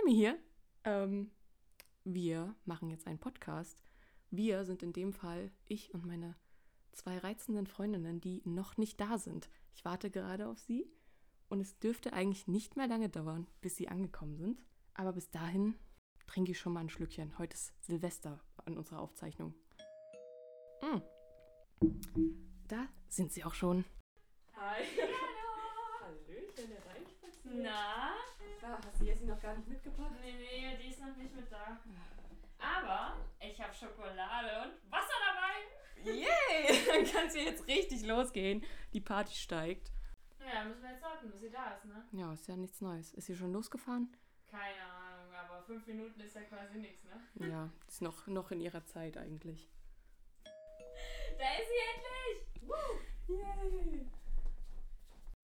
Sammy hier. Ähm, wir machen jetzt einen Podcast. Wir sind in dem Fall ich und meine zwei reizenden Freundinnen, die noch nicht da sind. Ich warte gerade auf sie und es dürfte eigentlich nicht mehr lange dauern, bis sie angekommen sind. Aber bis dahin trinke ich schon mal ein Schlückchen. Heute ist Silvester an unserer Aufzeichnung. Mm. Da sind sie auch schon. Hi. Hallo. Hallöchen, hereinspaziert. Na? Ah, hast du Jessie noch gar nicht mitgebracht? Nee, nee, die ist noch nicht mit da. Aber ich habe Schokolade und Wasser dabei. Yay! Dann kann es jetzt richtig losgehen. Die Party steigt. Naja, müssen wir jetzt warten, bis sie da ist, ne? Ja, ist ja nichts Neues. Ist sie schon losgefahren? Keine Ahnung, aber fünf Minuten ist ja quasi nichts, ne? Ja, ist noch, noch in ihrer Zeit eigentlich. Da ist sie endlich! Yay!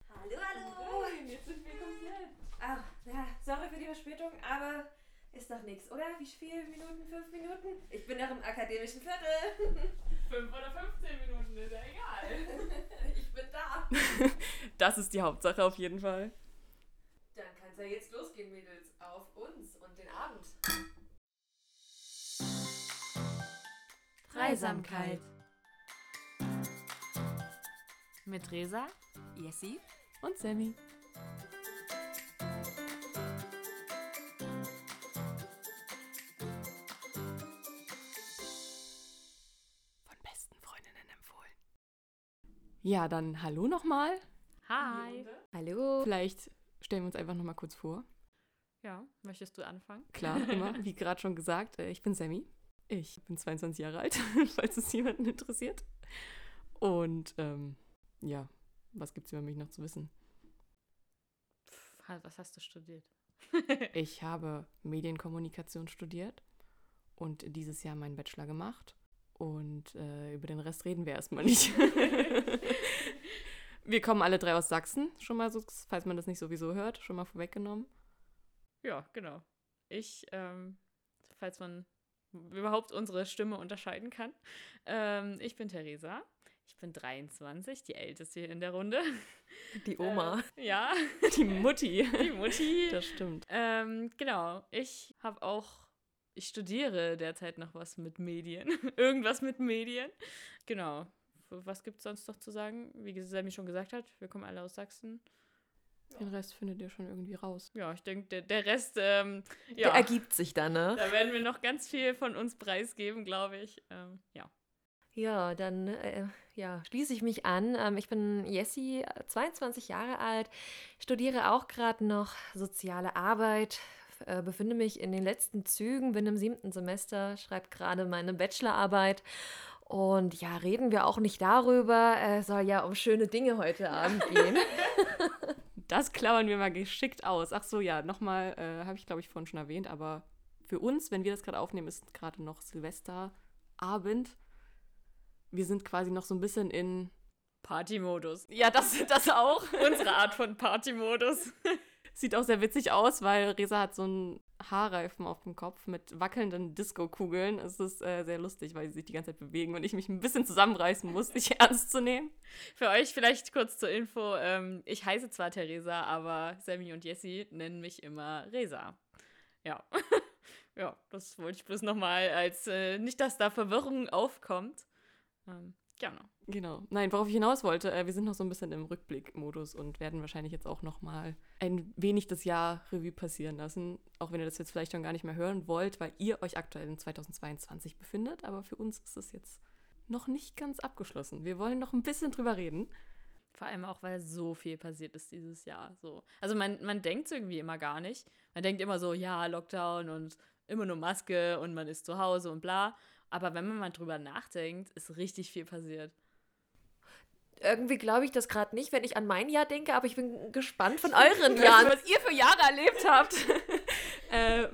Hallo, hallo. Nein, jetzt sind wir komplett. Ach, ja, sorry für die Verspätung, aber ist doch nichts, oder? Wie viele Minuten? Fünf Minuten? Ich bin noch im akademischen Viertel. Fünf oder 15 Minuten ist ja egal. Ich bin da. Das ist die Hauptsache auf jeden Fall. Dann kann's ja jetzt losgehen, Mädels. Auf uns und den Abend. Dreisamkeit. Mit Resa? Jessie? Und Sammy. Ja, dann hallo nochmal. Hi. Hallo. Vielleicht stellen wir uns einfach nochmal kurz vor. Ja, möchtest du anfangen? Klar, immer, wie gerade schon gesagt, äh, ich bin Sammy. Ich bin 22 Jahre alt, falls es jemanden interessiert. Und ähm, ja, was gibt es über mich noch zu wissen? Pff, Was hast du studiert? Ich habe Medienkommunikation studiert und dieses Jahr meinen Bachelor gemacht. Und äh, über den Rest reden wir erstmal nicht. wir kommen alle drei aus Sachsen, schon mal so, falls man das nicht sowieso hört, schon mal vorweggenommen. Ja, genau. Ich, ähm, falls man überhaupt unsere Stimme unterscheiden kann. Ähm, ich bin Theresa. Ich bin 23, die älteste hier in der Runde. Die Oma. Äh, ja, Die Mutti. die Mutti. Das stimmt. Ähm, genau, ich habe auch, ich studiere derzeit noch was mit Medien. Irgendwas mit Medien. Genau. Was gibt es sonst noch zu sagen? Wie Sammy schon gesagt hat, wir kommen alle aus Sachsen. Den Rest findet ihr schon irgendwie raus. Ja, ich denke, der, der Rest, ähm, Der ja, ergibt sich dann, ne? da werden wir noch ganz viel von uns preisgeben, glaube ich. Ähm, ja. Ja, dann äh, ja, schließe ich mich an. Ähm, ich bin Jessie, äh, 22 Jahre alt, studiere auch gerade noch soziale Arbeit, äh, befinde mich in den letzten Zügen, bin im siebten Semester, schreibe gerade meine Bachelorarbeit. Und ja, reden wir auch nicht darüber. Es soll ja um schöne Dinge heute Abend gehen. Das klammern wir mal geschickt aus. Ach so, ja, nochmal, äh, habe ich glaube ich vorhin schon erwähnt, aber für uns, wenn wir das gerade aufnehmen, ist gerade noch Silvesterabend. Wir sind quasi noch so ein bisschen in. Partymodus. Ja, das, das auch. Unsere Art von Partymodus. Sieht auch sehr witzig aus, weil Resa hat so einen Haarreifen auf dem Kopf mit wackelnden Disco-Kugeln. Es ist äh, sehr lustig, weil sie sich die ganze Zeit bewegen und ich mich ein bisschen zusammenreißen muss, dich ernst zu nehmen. Für euch vielleicht kurz zur Info. Ähm, ich heiße zwar Theresa, aber Sammy und Jessie nennen mich immer Resa. Ja. ja, das wollte ich bloß nochmal als, äh, nicht, dass da Verwirrung aufkommt. Ähm, genau. Genau. Nein, worauf ich hinaus wollte, äh, wir sind noch so ein bisschen im Rückblickmodus und werden wahrscheinlich jetzt auch noch mal ein wenig das Jahr Revue passieren lassen, auch wenn ihr das jetzt vielleicht schon gar nicht mehr hören wollt, weil ihr euch aktuell in 2022 befindet, aber für uns ist es jetzt noch nicht ganz abgeschlossen. Wir wollen noch ein bisschen drüber reden. Vor allem auch, weil so viel passiert ist dieses Jahr. So. Also man, man denkt irgendwie immer gar nicht. Man denkt immer so, ja, Lockdown und immer nur Maske und man ist zu Hause und bla. Aber wenn man mal drüber nachdenkt, ist richtig viel passiert. Irgendwie glaube ich das gerade nicht, wenn ich an mein Jahr denke, aber ich bin gespannt von euren Jahren. was ihr für Jahre erlebt habt, äh,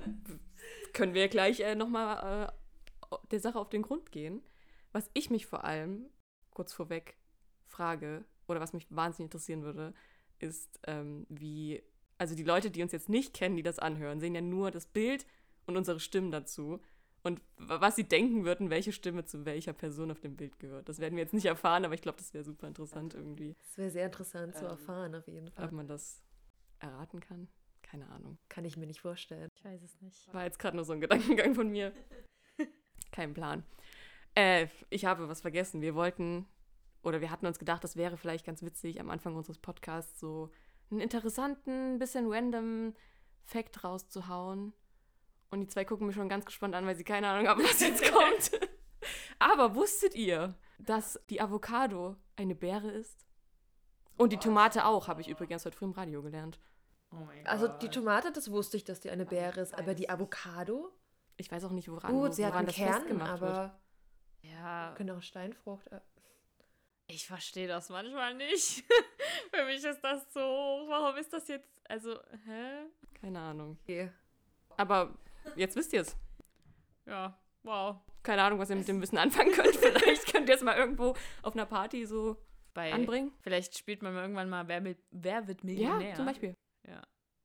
können wir gleich äh, nochmal äh, der Sache auf den Grund gehen. Was ich mich vor allem kurz vorweg frage, oder was mich wahnsinnig interessieren würde, ist, ähm, wie, also die Leute, die uns jetzt nicht kennen, die das anhören, sehen ja nur das Bild und unsere Stimmen dazu. Und was sie denken würden, welche Stimme zu welcher Person auf dem Bild gehört. Das werden wir jetzt nicht erfahren, aber ich glaube, das wäre super interessant irgendwie, Das wäre sehr interessant zu Ähm, erfahren, auf jeden Fall. ob man das erraten kann. Keine Ahnung. Kann ich mir nicht vorstellen. Ich weiß es nicht. War jetzt gerade nur so ein Gedankengang von mir. Kein Plan. Äh, ich habe was vergessen. Wir wollten, oder wir hatten uns gedacht, das wäre vielleicht ganz witzig, am Anfang unseres Podcasts so einen interessanten, bisschen random Fact rauszuhauen. Und die zwei gucken mich schon ganz gespannt an, weil sie keine Ahnung haben, was jetzt kommt. Aber wusstet ihr, dass die Avocado eine Beere ist? Und die Tomate auch, habe ich übrigens heute früh im Radio gelernt. Oh mein Also die Tomate, das wusste ich, dass die eine Beere ist, aber die Avocado? Ich weiß auch nicht, woran, Gut, sie hat woran einen das Kern, festgemacht wird. aber Ja, könnte auch Steinfrucht. äh, ich verstehe das manchmal nicht. Für mich ist das so, warum ist das jetzt, also, hä? Keine Ahnung. Okay. Aber jetzt wisst ihr es. Ja, wow. Keine Ahnung, was ihr mit dem Wissen anfangen könnt. Vielleicht könnt ihr es mal irgendwo auf einer Party so Bei, anbringen. Vielleicht spielt man mal irgendwann mal Wer, mit, wer wird Ja, Millionär. zum Beispiel. Ja,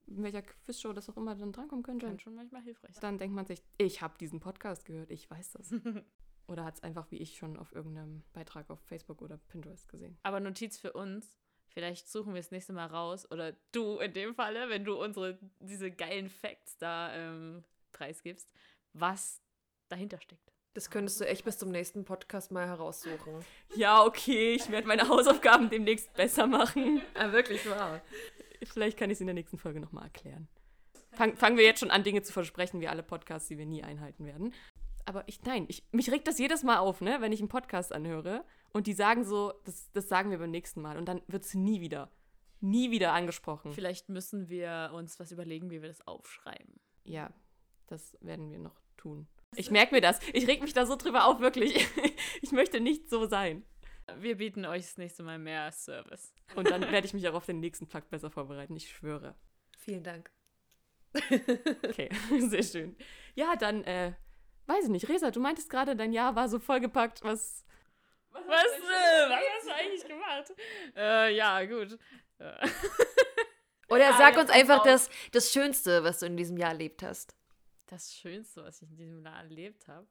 In welcher Quizshow das auch immer dann drankommen könnte. kann schon manchmal hilfreich sein. Dann denkt man sich, ich habe diesen Podcast gehört, ich weiß das. Oder hat es einfach wie ich schon auf irgendeinem Beitrag auf Facebook oder Pinterest gesehen. Aber Notiz für uns, vielleicht suchen wir das nächste Mal raus, oder du in dem Falle, wenn du unsere, diese geilen Facts da ähm, preisgibst, was dahinter steckt. Das könntest du echt bis zum nächsten Podcast mal heraussuchen. Ja, okay, ich werde meine Hausaufgaben demnächst besser machen. ah, wirklich wahr. Vielleicht kann ich es in der nächsten Folge nochmal erklären. Fang, fangen wir jetzt schon an, Dinge zu versprechen, wie alle Podcasts, die wir nie einhalten werden. Aber ich, nein, ich, mich regt das jedes Mal auf, ne, wenn ich einen Podcast anhöre und die sagen so, das, das sagen wir beim nächsten Mal und dann wird es nie wieder, nie wieder angesprochen. Vielleicht müssen wir uns was überlegen, wie wir das aufschreiben. Ja, das werden wir noch tun. Ich merke mir das. Ich reg mich da so drüber auf, wirklich. Ich möchte nicht so sein. Wir bieten euch das nächste Mal mehr Service. Und dann werde ich mich auch auf den nächsten Fakt besser vorbereiten, ich schwöre. Vielen Dank. Okay, sehr schön. Ja, dann, äh, weiß ich nicht. Resa, du meintest gerade, dein Jahr war so vollgepackt, was. Was, äh, was hast du eigentlich gemacht? Äh, ja, gut. Äh, Oder Ja, sag uns einfach das, das Schönste, was du in diesem Jahr erlebt hast. Das Schönste, was ich in diesem Jahr erlebt habe.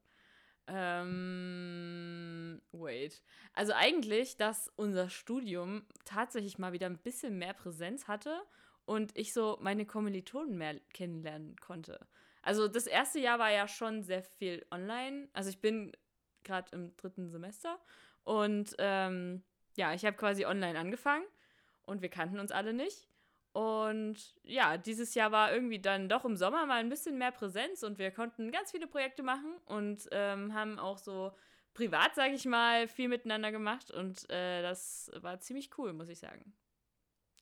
Ähm, wait. Also eigentlich, dass unser Studium tatsächlich mal wieder ein bisschen mehr Präsenz hatte und ich so meine Kommilitonen mehr kennenlernen konnte. Also das erste Jahr war ja schon sehr viel online. Also ich bin gerade im dritten Semester und ähm, ja, ich habe quasi online angefangen und wir kannten uns alle nicht. Und ja, dieses Jahr war irgendwie dann doch im Sommer mal ein bisschen mehr Präsenz und wir konnten ganz viele Projekte machen und ähm, haben auch so privat, sage ich mal, viel miteinander gemacht und äh, das war ziemlich cool, muss ich sagen.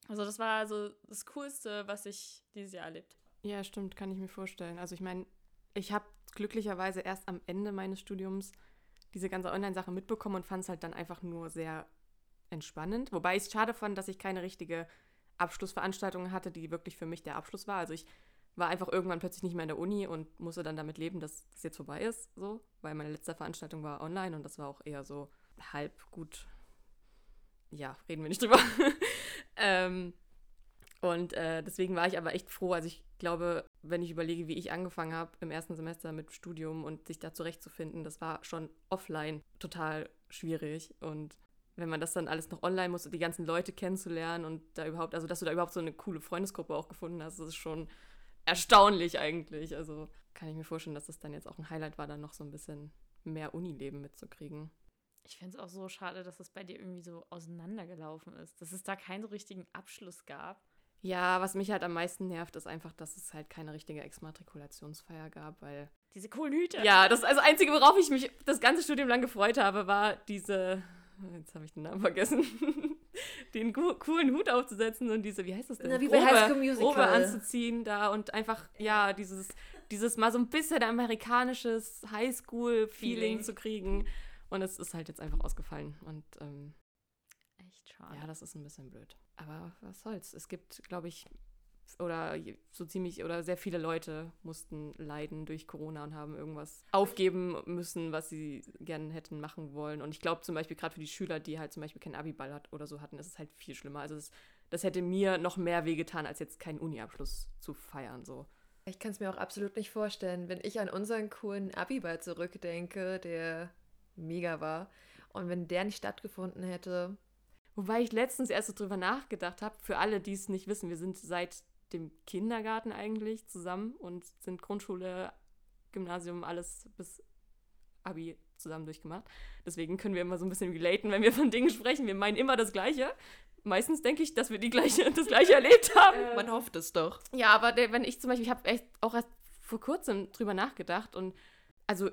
Also das war so das Coolste, was ich dieses Jahr erlebt. Ja, stimmt, kann ich mir vorstellen. Also ich meine, ich habe glücklicherweise erst am Ende meines Studiums diese ganze Online-Sache mitbekommen und fand es halt dann einfach nur sehr entspannend. Wobei ich es schade fand, dass ich keine richtige Abschlussveranstaltung hatte, die wirklich für mich der Abschluss war. Also ich war einfach irgendwann plötzlich nicht mehr in der Uni und musste dann damit leben, dass das jetzt vorbei ist, so, weil meine letzte Veranstaltung war online und das war auch eher so halb gut. Ja, reden wir nicht drüber. ähm, und äh, deswegen war ich aber echt froh. Also ich glaube, wenn ich überlege, wie ich angefangen habe im ersten Semester mit Studium und sich da zurechtzufinden, das war schon offline total schwierig. Und wenn man das dann alles noch online muss und die ganzen Leute kennenzulernen und da überhaupt, also dass du da überhaupt so eine coole Freundesgruppe auch gefunden hast, das ist schon erstaunlich eigentlich. Also kann ich mir vorstellen, dass das dann jetzt auch ein Highlight war, dann noch so ein bisschen mehr Unileben mitzukriegen. Ich finde es auch so schade, dass es bei dir irgendwie so auseinandergelaufen ist, dass es da keinen so richtigen Abschluss gab. Ja, was mich halt am meisten nervt, ist einfach, dass es halt keine richtige Exmatrikulationsfeier gab, weil Diese coolen Hüte. Ja, das also Einzige, worauf ich mich das ganze Studium lang gefreut habe, war diese. Jetzt habe ich den Namen vergessen. den co- coolen Hut aufzusetzen und diese, wie heißt das denn? Na, wie bei High School Musical. Robe anzuziehen da und einfach, ja, dieses, dieses mal so ein bisschen amerikanisches Highschool-Feeling Feeling. zu kriegen. Und es ist halt jetzt einfach ausgefallen. Und ähm, Echt schade. ja, das ist ein bisschen blöd. Aber was soll's? Es gibt, glaube ich, oder so ziemlich oder sehr viele Leute mussten leiden durch Corona und haben irgendwas aufgeben müssen, was sie gerne hätten machen wollen. Und ich glaube zum Beispiel gerade für die Schüler, die halt zum Beispiel keinen Abiball hat oder so hatten, ist es halt viel schlimmer. Also das, das hätte mir noch mehr wehgetan, als jetzt keinen Uni-Abschluss zu feiern. So. Ich kann es mir auch absolut nicht vorstellen, wenn ich an unseren coolen Abiball zurückdenke, der mega war. Und wenn der nicht stattgefunden hätte. Wobei ich letztens erst so drüber nachgedacht habe, für alle, die es nicht wissen, wir sind seit dem Kindergarten eigentlich zusammen und sind Grundschule, Gymnasium, alles bis Abi zusammen durchgemacht. Deswegen können wir immer so ein bisschen relaten, wenn wir von Dingen sprechen. Wir meinen immer das Gleiche. Meistens denke ich, dass wir die gleiche, das Gleiche erlebt haben. Man hofft es doch. Ja, aber der, wenn ich zum Beispiel, ich habe echt auch erst vor kurzem drüber nachgedacht und also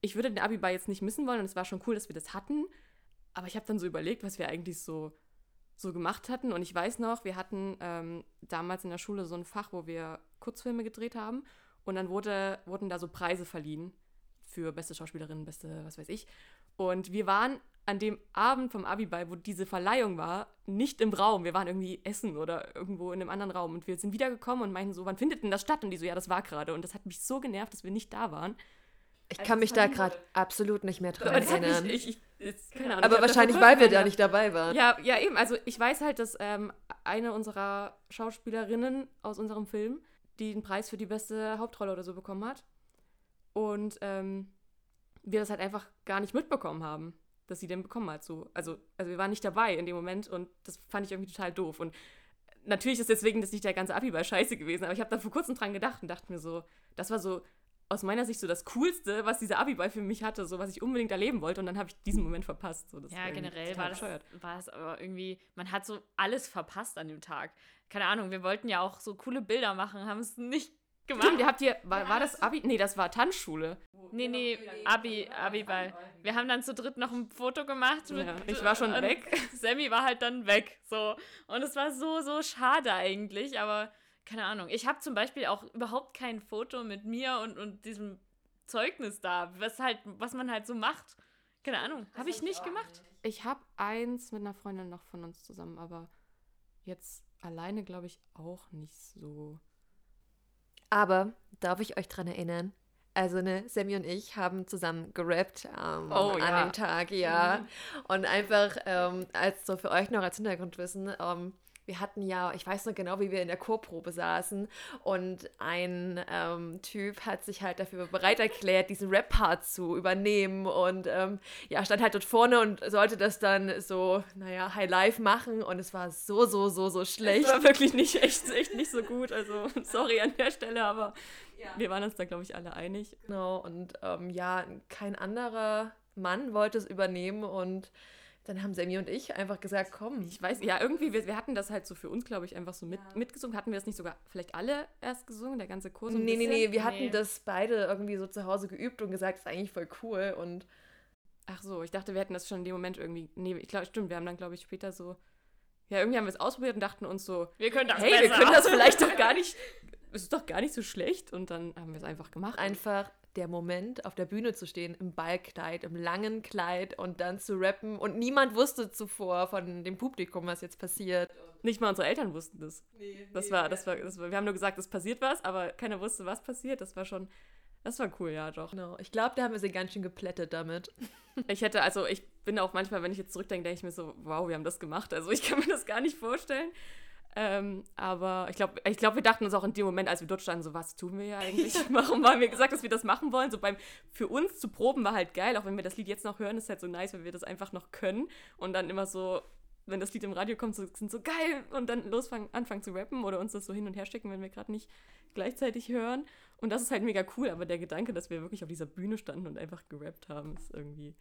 ich würde den Abiball jetzt nicht missen wollen und es war schon cool, dass wir das hatten, aber ich habe dann so überlegt, was wir eigentlich so, so gemacht hatten und ich weiß noch, wir hatten ähm, damals in der Schule so ein Fach, wo wir Kurzfilme gedreht haben und dann wurde, wurden da so Preise verliehen für beste Schauspielerin, beste was weiß ich und wir waren an dem Abend vom Abiball, wo diese Verleihung war, nicht im Raum. Wir waren irgendwie essen oder irgendwo in einem anderen Raum. Und wir sind wiedergekommen und meinten so, wann findet denn das statt? Und die so, ja, das war gerade. Und das hat mich so genervt, dass wir nicht da waren. Ich Als kann mich da gerade absolut nicht mehr dran erinnern. ich, ich, jetzt, keine Ahnung, ich Aber wahrscheinlich, weil wir da nicht dabei waren. Ja, ja, eben. Also ich weiß halt, dass ähm, eine unserer Schauspielerinnen aus unserem Film, die den Preis für die beste Hauptrolle oder so bekommen hat. Und ähm, wir das halt einfach gar nicht mitbekommen haben, dass sie den bekommen hat. So. Also, also wir waren nicht dabei in dem Moment und das fand ich irgendwie total doof. Und natürlich ist deswegen das nicht der ganze Abiball scheiße gewesen, aber ich habe da vor kurzem dran gedacht und dachte mir so, das war so aus meiner Sicht so das Coolste, was dieser Abiball für mich hatte, so was ich unbedingt erleben wollte und dann habe ich diesen Moment verpasst. So, Ja, war generell war das, war das aber irgendwie, man hat so alles verpasst an dem Tag. Keine Ahnung, wir wollten ja auch so coole Bilder machen, haben es nicht gemacht. Stimmt, ihr habt ihr, war, war das Abi? Nee, das war Tanzschule. Nee, nee, Abi, Abi-Ball. Wir haben dann zu dritt noch ein Foto gemacht. Mit, Ja, ich war schon weg. Sammy war halt dann weg. So. Und es war so, so schade eigentlich, aber keine Ahnung. Ich habe zum Beispiel auch überhaupt kein Foto mit mir und, und diesem Zeugnis da, was halt, was man halt so macht. Keine Ahnung. Habe ich nicht gemacht. Ich habe eins mit einer Freundin noch von uns zusammen, aber jetzt alleine glaube ich auch nicht so. Aber darf ich euch dran erinnern? Also, ne, Sammy und ich haben zusammen gerappt ähm, Oh, an ja. dem Tag, ja. Und einfach, ähm, als so für euch noch als Hintergrundwissen, ähm, wir hatten ja, ich weiß noch genau, wie wir in der Chorprobe saßen und ein ähm, Typ hat sich halt dafür bereit erklärt, diesen Rap-Part zu übernehmen und ähm, ja, stand halt dort vorne und sollte das dann so, naja, High Life machen und es war so, so, so, so schlecht. Das war wirklich nicht echt, echt nicht so gut. Also sorry an der Stelle, aber wir waren uns da glaube ich alle einig. Genau, und ähm, ja, kein anderer Mann wollte es übernehmen und dann haben Sammy und ich einfach gesagt, komm. Ich weiß, ja, irgendwie, wir, wir hatten das halt so für uns, glaube ich, einfach so mit, mitgesungen. Hatten wir das nicht sogar vielleicht alle erst gesungen, der ganze Kurs? Nee, nee, nee, wir Nee. hatten das beide irgendwie so zu Hause geübt und gesagt, das ist eigentlich voll cool und Ach so, ich dachte, wir hätten das schon in dem Moment irgendwie. Nee, ich glaube, stimmt, wir haben dann, glaube ich, später so. Ja, irgendwie haben wir es ausprobiert und dachten uns so, Wir können das hey, wir besser. können das vielleicht doch gar nicht. Es ist doch gar nicht so schlecht. Und dann haben wir es einfach gemacht. einfach der Moment, auf der Bühne zu stehen, im Ballkleid, im langen Kleid und dann zu rappen und niemand wusste zuvor von dem Publikum, was jetzt passiert. Nicht mal unsere Eltern wussten das. Das war, das war, das war, wir haben nur gesagt, es passiert was, aber keiner wusste, was passiert. Das war schon, das war cool, ja, doch. Genau, ich glaube, da haben wir sie ganz schön geplättet damit. Ich hätte, also ich bin auch manchmal, wenn ich jetzt zurückdenke, denke ich mir so, wow, wir haben das gemacht. Also ich kann mir das gar nicht vorstellen. Ähm, aber ich glaube, ich glaub, wir dachten uns auch in dem Moment, als wir dort standen, so, was tun wir hier eigentlich? Warum haben wir gesagt, dass wir das machen wollen? So beim, für uns zu proben war halt geil, auch wenn wir das Lied jetzt noch hören, ist halt so nice, wenn wir das einfach noch können und dann immer so, wenn das Lied im Radio kommt, so, sind so geil und dann losfangen, anfangen zu rappen oder uns das so hin und her schicken, wenn wir gerade nicht gleichzeitig hören. Und das ist halt mega cool, aber der Gedanke, dass wir wirklich auf dieser Bühne standen und einfach gerappt haben, ist irgendwie.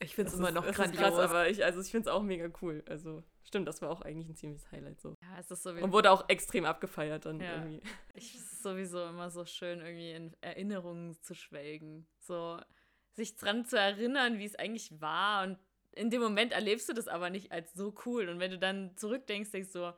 Ich finde es immer noch grandios. Krass, aber ich, also ich finde es auch mega cool. Also stimmt, das war auch eigentlich ein ziemliches Highlight so. Ja, es ist so wie Und wurde auch extrem abgefeiert dann Ja. irgendwie. Ich es ist sowieso immer so schön, irgendwie in Erinnerungen zu schwelgen. So, sich dran zu erinnern, wie es eigentlich war. Und in dem Moment erlebst du das aber nicht als so cool. Und wenn du dann zurückdenkst, denkst du,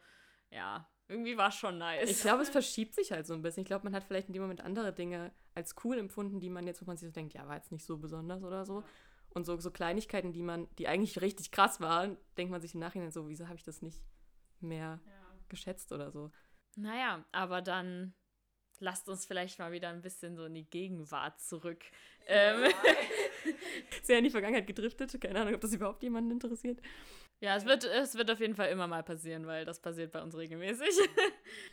ja, irgendwie war es schon nice. Ich glaube, es verschiebt sich halt so ein bisschen. Ich glaube, man hat vielleicht in dem Moment andere Dinge als cool empfunden, die man jetzt, wo man sich so denkt, ja, war jetzt nicht so besonders oder so. Und so, so Kleinigkeiten, die man, die eigentlich richtig krass waren, denkt man sich im Nachhinein so, wieso habe ich das nicht mehr geschätzt oder so. Naja, aber dann lasst uns vielleicht mal wieder ein bisschen so in die Gegenwart zurück. Ähm, Sehr in die Vergangenheit gedriftet. Keine Ahnung, ob das überhaupt jemanden interessiert. ja, es wird, es wird auf jeden Fall immer mal passieren, weil das passiert bei uns regelmäßig.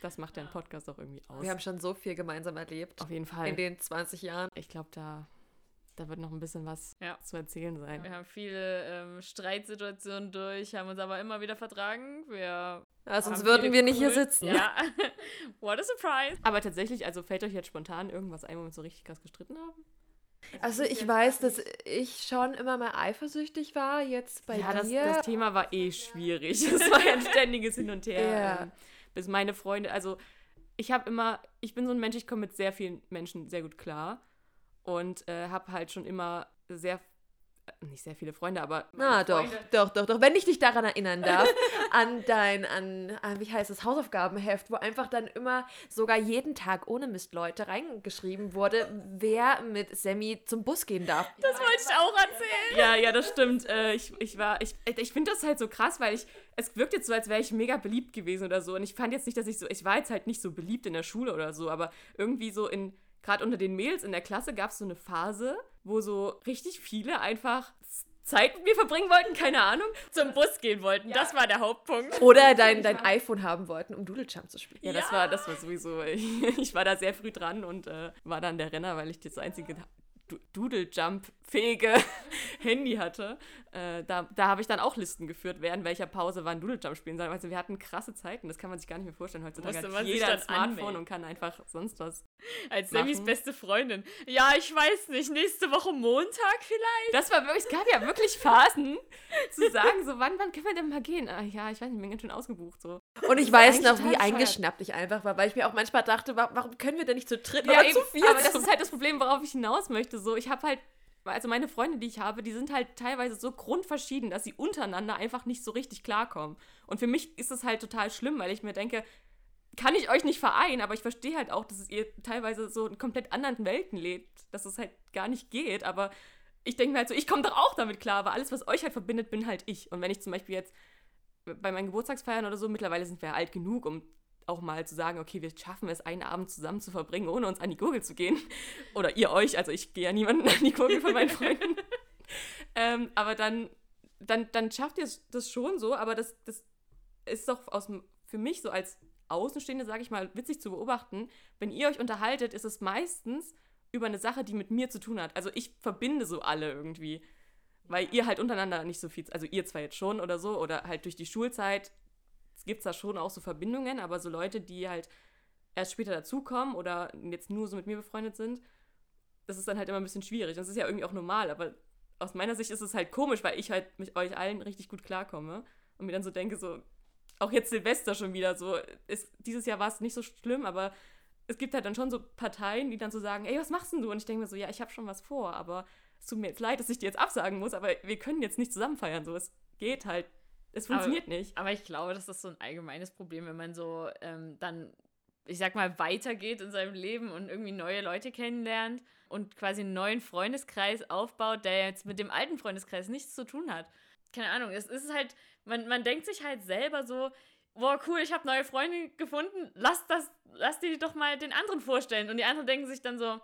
Das macht ja einen Podcast auch irgendwie aus. Wir haben schon so viel gemeinsam erlebt. auf jeden Fall. In den 20 Jahren. ich glaube, da, da wird noch ein bisschen was Ja. zu erzählen sein. Wir haben viele ähm, Streitsituationen durch, haben uns aber immer wieder vertragen. Wir Ja, sonst würden wir nicht hier cool- sitzen. Ja. What a surprise. Aber tatsächlich, also fällt euch jetzt spontan irgendwas ein, wo wir uns so richtig krass gestritten haben? Also ich weiß, dass ich schon immer mal eifersüchtig war, jetzt bei ja, das, dir. das Thema war eh schwierig. Es war ja ein ständiges Hin und Her. Ja. Ähm, bis meine Freunde, also ich habe immer, ich bin so ein Mensch, ich komme mit sehr vielen Menschen sehr gut klar und äh, habe halt schon immer sehr, nicht sehr viele Freunde, aber Na doch, doch, doch, doch. Wenn ich dich daran erinnern darf, an dein, an, an, wie heißt das, Hausaufgabenheft, wo einfach dann immer sogar jeden Tag ohne Mist Leute reingeschrieben wurde, wer mit Sammy zum Bus gehen darf. Das wollte ich auch erzählen. Ja, ja, das stimmt. Äh, ich, ich war, ich, ich finde das halt so krass, weil ich, es wirkt jetzt so, als wäre ich mega beliebt gewesen oder so. Und ich fand jetzt nicht, dass ich so, ich war jetzt halt nicht so beliebt in der Schule oder so, aber irgendwie so in, gerade unter den Mädels in der Klasse gab es so eine Phase, wo so richtig viele einfach Zeit mit mir verbringen wollten, keine Ahnung. Zum Bus gehen wollten. Das war der Hauptpunkt. Oder dein, dein iPhone haben wollten, um Doodle Jump zu spielen. Ja, das Ja. war, das war sowieso, ich, ich war da sehr früh dran und äh, war dann der Renner, weil ich das einzige Du- Doodle-Jump-fähige Handy hatte. Äh, da da habe ich dann auch Listen geführt, in welcher Pause wann Doodle-Jump spielen soll. Also wir hatten krasse Zeiten, das kann man sich gar nicht mehr vorstellen. Heutzutage hat jeder ein Smartphone anmelden. und kann einfach sonst was. Als Sammys beste Freundin. Ja, ich weiß nicht. Nächste Woche Montag vielleicht? Das war wirklich, es gab ja wirklich Phasen, zu sagen, so wann, wann können wir denn mal gehen? Ah, ja, ich weiß nicht, ich bin ganz schön ausgebucht so. Und ich weiß noch, wie eingeschnappt ich einfach war, weil ich mir auch manchmal dachte, wa- warum können wir denn nicht zu dritt Ja, oder eben, zu viert? aber das ist halt das Problem, worauf ich hinaus möchte. So, ich habe halt, also meine Freunde, die ich habe, die sind halt teilweise so grundverschieden, dass sie untereinander einfach nicht so richtig klarkommen. Und für mich ist das halt total schlimm, weil ich mir denke, kann ich euch nicht vereinen, aber ich verstehe halt auch, dass ihr teilweise so in komplett anderen Welten lebt, dass es halt gar nicht geht. Aber ich denke mir halt so, ich komme doch auch damit klar, aber alles, was euch halt verbindet, bin halt ich. Und wenn ich zum Beispiel jetzt bei meinen Geburtstagsfeiern oder so, mittlerweile sind wir alt genug, um auch mal zu sagen, okay, wir schaffen es, einen Abend zusammen zu verbringen, ohne uns an die Gurgel zu gehen. Oder ihr euch, also ich gehe ja niemanden an die Gurgel von meinen Freunden. ähm, aber dann, dann, dann schafft ihr das schon so, aber das, das ist doch aus, für mich so als Außenstehende, sage ich mal, witzig zu beobachten. Wenn ihr euch unterhaltet, ist es meistens über eine Sache, die mit mir zu tun hat. Also ich verbinde so alle irgendwie. Weil ihr halt untereinander nicht so viel, also ihr zwar jetzt schon oder so, oder halt durch die Schulzeit gibt es da schon auch so Verbindungen, aber so Leute, die halt erst später dazukommen oder jetzt nur so mit mir befreundet sind, das ist dann halt immer ein bisschen schwierig. Das ist ja irgendwie auch normal, aber aus meiner Sicht ist es halt komisch, weil ich halt mit euch allen richtig gut klarkomme und mir dann so denke, so, auch jetzt Silvester schon wieder so, ist, dieses Jahr war es nicht so schlimm, aber es gibt halt dann schon so Parteien, die dann so sagen, ey, was machst denn du? Und ich denke mir so, ja, ich habe schon was vor, aber es tut mir jetzt leid, dass ich dir jetzt absagen muss, aber wir können jetzt nicht zusammen feiern, so, es geht halt, es funktioniert nicht. Aber ich glaube, das ist so ein allgemeines Problem, wenn man so ähm, dann, ich sag mal, weitergeht in seinem Leben und irgendwie neue Leute kennenlernt und quasi einen neuen Freundeskreis aufbaut, der jetzt mit dem alten Freundeskreis nichts zu tun hat. Keine Ahnung, es ist halt, man, man denkt sich halt selber so, boah, cool, ich habe neue Freunde gefunden, lass das, lass die doch mal den anderen vorstellen. Und die anderen denken sich dann so,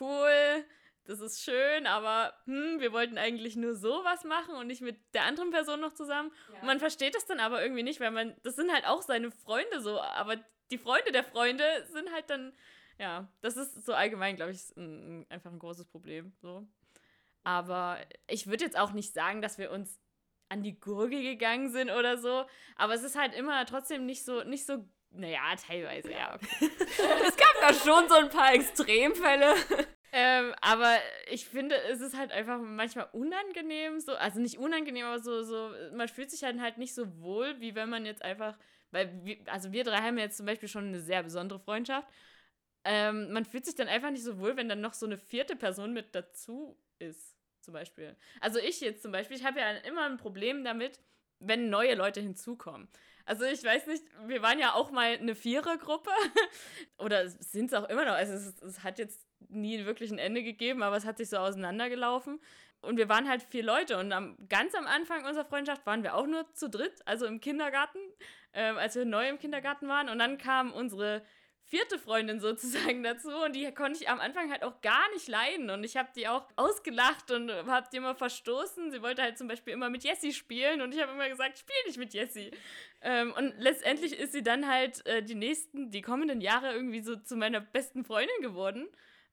cool, das ist schön, aber hm, wir wollten eigentlich nur sowas machen und nicht mit der anderen Person noch zusammen. Und man versteht das dann aber irgendwie nicht, weil man, das sind halt auch seine Freunde so, aber die Freunde der Freunde sind halt dann, ja, das ist so allgemein, glaube ich, ein, einfach ein großes Problem. So. Aber ich würde jetzt auch nicht sagen, dass wir uns an die Gurgel gegangen sind oder so, aber es ist halt immer trotzdem nicht so, nicht so, naja, teilweise, ja. Okay. Es gab da schon so ein paar Extremfälle. Ähm, aber ich finde, es ist halt einfach manchmal unangenehm, so, also nicht unangenehm, aber so, so, man fühlt sich dann halt nicht so wohl, wie wenn man jetzt einfach, weil, wir, also wir drei haben jetzt zum Beispiel schon eine sehr besondere Freundschaft. Ähm, man fühlt sich dann einfach nicht so wohl, wenn dann noch so eine vierte Person mit dazu ist, zum Beispiel. Also ich jetzt zum Beispiel, ich habe ja immer ein Problem damit, wenn neue Leute hinzukommen. Also ich weiß nicht, wir waren ja auch mal eine Vierergruppe oder sind es auch immer noch. Also es, es hat jetzt nie wirklich ein Ende gegeben, aber es hat sich so auseinandergelaufen. Und wir waren halt vier Leute und am, ganz am Anfang unserer Freundschaft waren wir auch nur zu dritt, also im Kindergarten, ähm, als wir neu im Kindergarten waren. Und dann kam unsere vierte Freundin sozusagen dazu und die konnte ich am Anfang halt auch gar nicht leiden und ich habe die auch ausgelacht und habe die immer verstoßen. Sie wollte halt zum Beispiel immer mit Jessie spielen und ich habe immer gesagt, spiel nicht mit Jessie. Ähm, und letztendlich ist sie dann halt äh, die nächsten, die kommenden Jahre irgendwie so zu meiner besten Freundin geworden.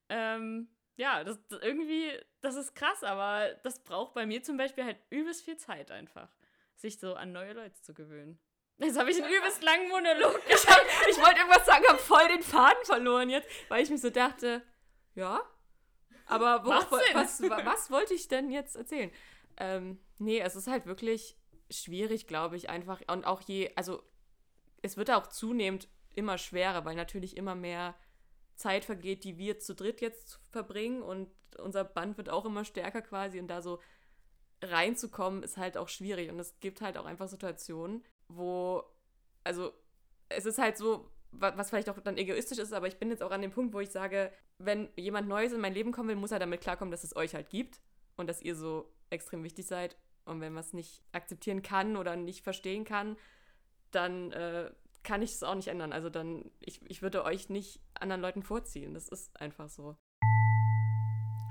Ähm, ja, das, das irgendwie, das ist krass, aber das braucht bei mir zum Beispiel halt übelst viel Zeit einfach, sich so an neue Leute zu gewöhnen. Jetzt habe ich einen übelst langen Monolog. Ich, hab, ich wollte irgendwas sagen, habe voll den Faden verloren jetzt, weil ich mir so dachte, ja, aber worauf, was, wa- was wollte ich denn jetzt erzählen? Ähm, nee, es ist halt wirklich schwierig, glaube ich, einfach. Und auch je, also es wird auch zunehmend immer schwerer, weil natürlich immer mehr Zeit vergeht, die wir zu dritt jetzt verbringen und unser Band wird auch immer stärker quasi und da so reinzukommen ist halt auch schwierig und es gibt halt auch einfach Situationen, wo, also es ist halt so, wa- was vielleicht auch dann egoistisch ist, aber ich bin jetzt auch an dem Punkt, wo ich sage, wenn jemand Neues in mein Leben kommen will, muss er damit klarkommen, dass es euch halt gibt und dass ihr so extrem wichtig seid. Und wenn man es nicht akzeptieren kann oder nicht verstehen kann, dann äh, kann ich es auch nicht ändern. Also dann, ich, ich würde euch nicht anderen Leuten vorziehen. Das ist einfach so.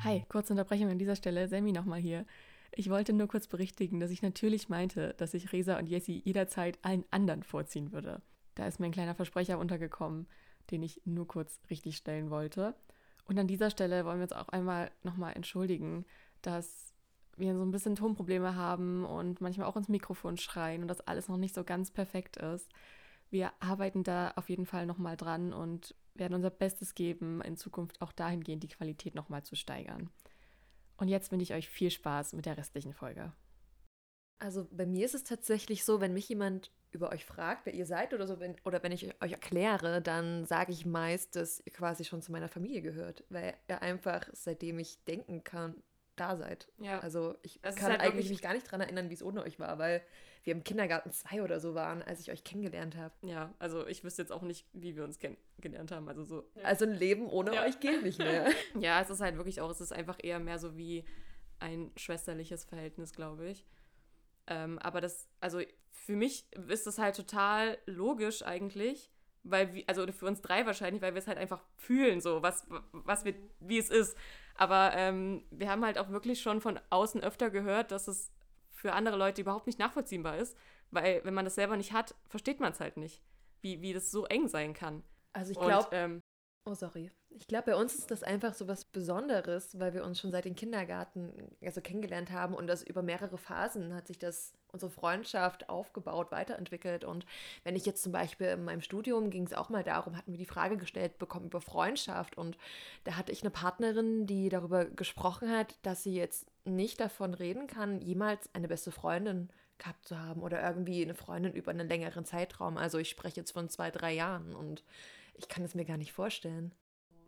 Hi, kurze Unterbrechung an dieser Stelle. Sammy nochmal hier. Ich wollte nur kurz berichtigen, dass ich natürlich meinte, dass ich Resa und Jessie jederzeit allen anderen vorziehen würde. Da ist mir ein kleiner Versprecher untergekommen, den ich nur kurz richtig stellen wollte. Und an dieser Stelle wollen wir uns auch einmal nochmal entschuldigen, dass wir so ein bisschen Tonprobleme haben und manchmal auch ins Mikrofon schreien und das alles noch nicht so ganz perfekt ist. Wir arbeiten da auf jeden Fall nochmal dran und werden unser Bestes geben, in Zukunft auch dahingehend die Qualität nochmal zu steigern. Und jetzt wünsche ich euch viel Spaß mit der restlichen Folge. Also bei mir ist es tatsächlich so, wenn mich jemand über euch fragt, wer ihr seid oder so, wenn, oder wenn ich euch erkläre, dann sage ich meist, dass ihr quasi schon zu meiner Familie gehört, weil ihr einfach, seitdem ich denken kann, da seid. Ja. Also ich ist kann halt eigentlich mich gar nicht daran erinnern, wie es ohne euch war, weil wir im Kindergarten zwei oder so waren, als ich euch kennengelernt habe. Ja, also ich wüsste jetzt auch nicht, wie wir uns kennengelernt haben. Also so. Also ein Leben ohne Ja. euch geht nicht mehr. Ja, es ist halt wirklich auch, es ist einfach eher mehr so wie ein schwesterliches Verhältnis, glaube ich. Ähm, aber das, also für mich ist das halt total logisch eigentlich, weil wir, also für uns drei wahrscheinlich, weil wir es halt einfach fühlen, so, was, was wir, wie es ist. Aber ähm, wir haben halt auch wirklich schon von außen öfter gehört, dass es für andere Leute überhaupt nicht nachvollziehbar ist, weil wenn man das selber nicht hat, versteht man es halt nicht, wie, wie das so eng sein kann. Also ich glaube, ähm, Oh, sorry. Ich glaube, bei uns ist das einfach so was Besonderes, weil wir uns schon seit dem Kindergarten also kennengelernt haben und das über mehrere Phasen hat sich das unsere Freundschaft aufgebaut, weiterentwickelt. Und wenn ich jetzt zum Beispiel in meinem Studium ging es auch mal darum, hatten wir die Frage gestellt bekommen über Freundschaft und da hatte ich eine Partnerin, die darüber gesprochen hat, dass sie jetzt nicht davon reden kann, jemals eine beste Freundin gehabt zu haben oder irgendwie eine Freundin über einen längeren Zeitraum. Also ich spreche jetzt von zwei, drei Jahren und ich kann es mir gar nicht vorstellen.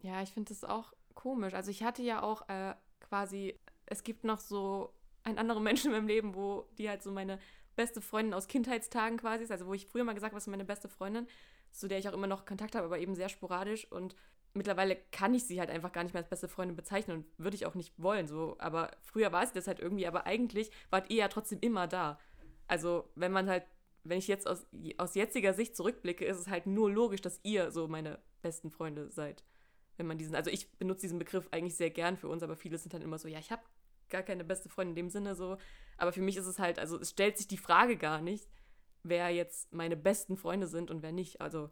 Ja, ich finde das auch komisch. Also ich hatte ja auch äh, quasi, es gibt noch so einen anderen Menschen in meinem Leben, wo die halt so meine beste Freundin aus Kindheitstagen quasi ist. Also wo ich früher mal gesagt habe, was ist meine beste Freundin, zu der ich auch immer noch Kontakt habe, aber eben sehr sporadisch. Und mittlerweile kann ich sie halt einfach gar nicht mehr als beste Freundin bezeichnen und würde ich auch nicht wollen. So. Aber früher war sie das halt irgendwie, aber eigentlich wart ihr ja trotzdem immer da. Also wenn man halt, wenn ich jetzt aus, aus jetziger Sicht zurückblicke, ist es halt nur logisch, dass ihr so meine besten Freunde seid wenn man diesen, also ich benutze diesen Begriff eigentlich sehr gern für uns, aber viele sind dann immer so, ja, ich habe gar keine beste Freundin in dem Sinne so. Aber für mich ist es halt, also es stellt sich die Frage gar nicht, wer jetzt meine besten Freunde sind und wer nicht. Also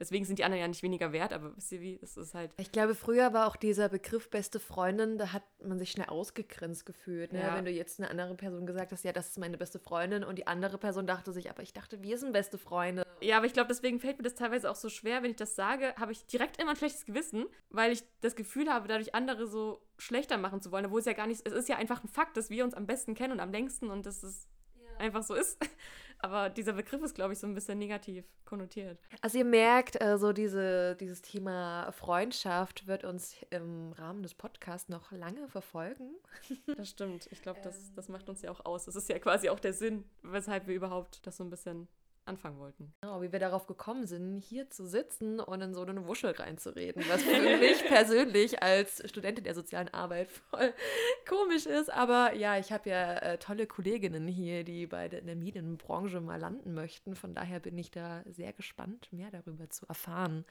deswegen sind die anderen ja nicht weniger wert, aber wisst ihr wie, es ist halt, Ich glaube, früher war auch dieser Begriff beste Freundin, da hat man sich schnell ausgegrenzt gefühlt. Ne? Ja. Wenn du jetzt eine andere Person gesagt hast, ja, das ist meine beste Freundin und die andere Person dachte sich, aber ich dachte, wir sind beste Freunde. ja, aber ich glaube, deswegen fällt mir das teilweise auch so schwer, wenn ich das sage, habe ich direkt immer ein schlechtes Gewissen, weil ich das Gefühl habe, dadurch andere so schlechter machen zu wollen, obwohl es ja gar nicht, es ist ja einfach ein Fakt, dass wir uns am besten kennen und am längsten und dass es einfach so ist. Aber dieser Begriff ist, glaube ich, so ein bisschen negativ konnotiert. Also ihr merkt, äh, so diese, dieses Thema Freundschaft wird uns im Rahmen des Podcasts noch lange verfolgen. Das stimmt. Ich glaube, das, das macht uns ja auch aus. Das ist ja quasi auch der Sinn, weshalb wir überhaupt das so ein bisschen anfangen wollten. Genau, wie wir darauf gekommen sind, hier zu sitzen und in so eine Wuschel reinzureden, was für mich persönlich als Studentin der sozialen Arbeit voll komisch ist. Aber ja, ich habe ja äh, tolle Kolleginnen hier, die beide in der Medienbranche mal landen möchten. Von daher bin ich da sehr gespannt, mehr darüber zu erfahren.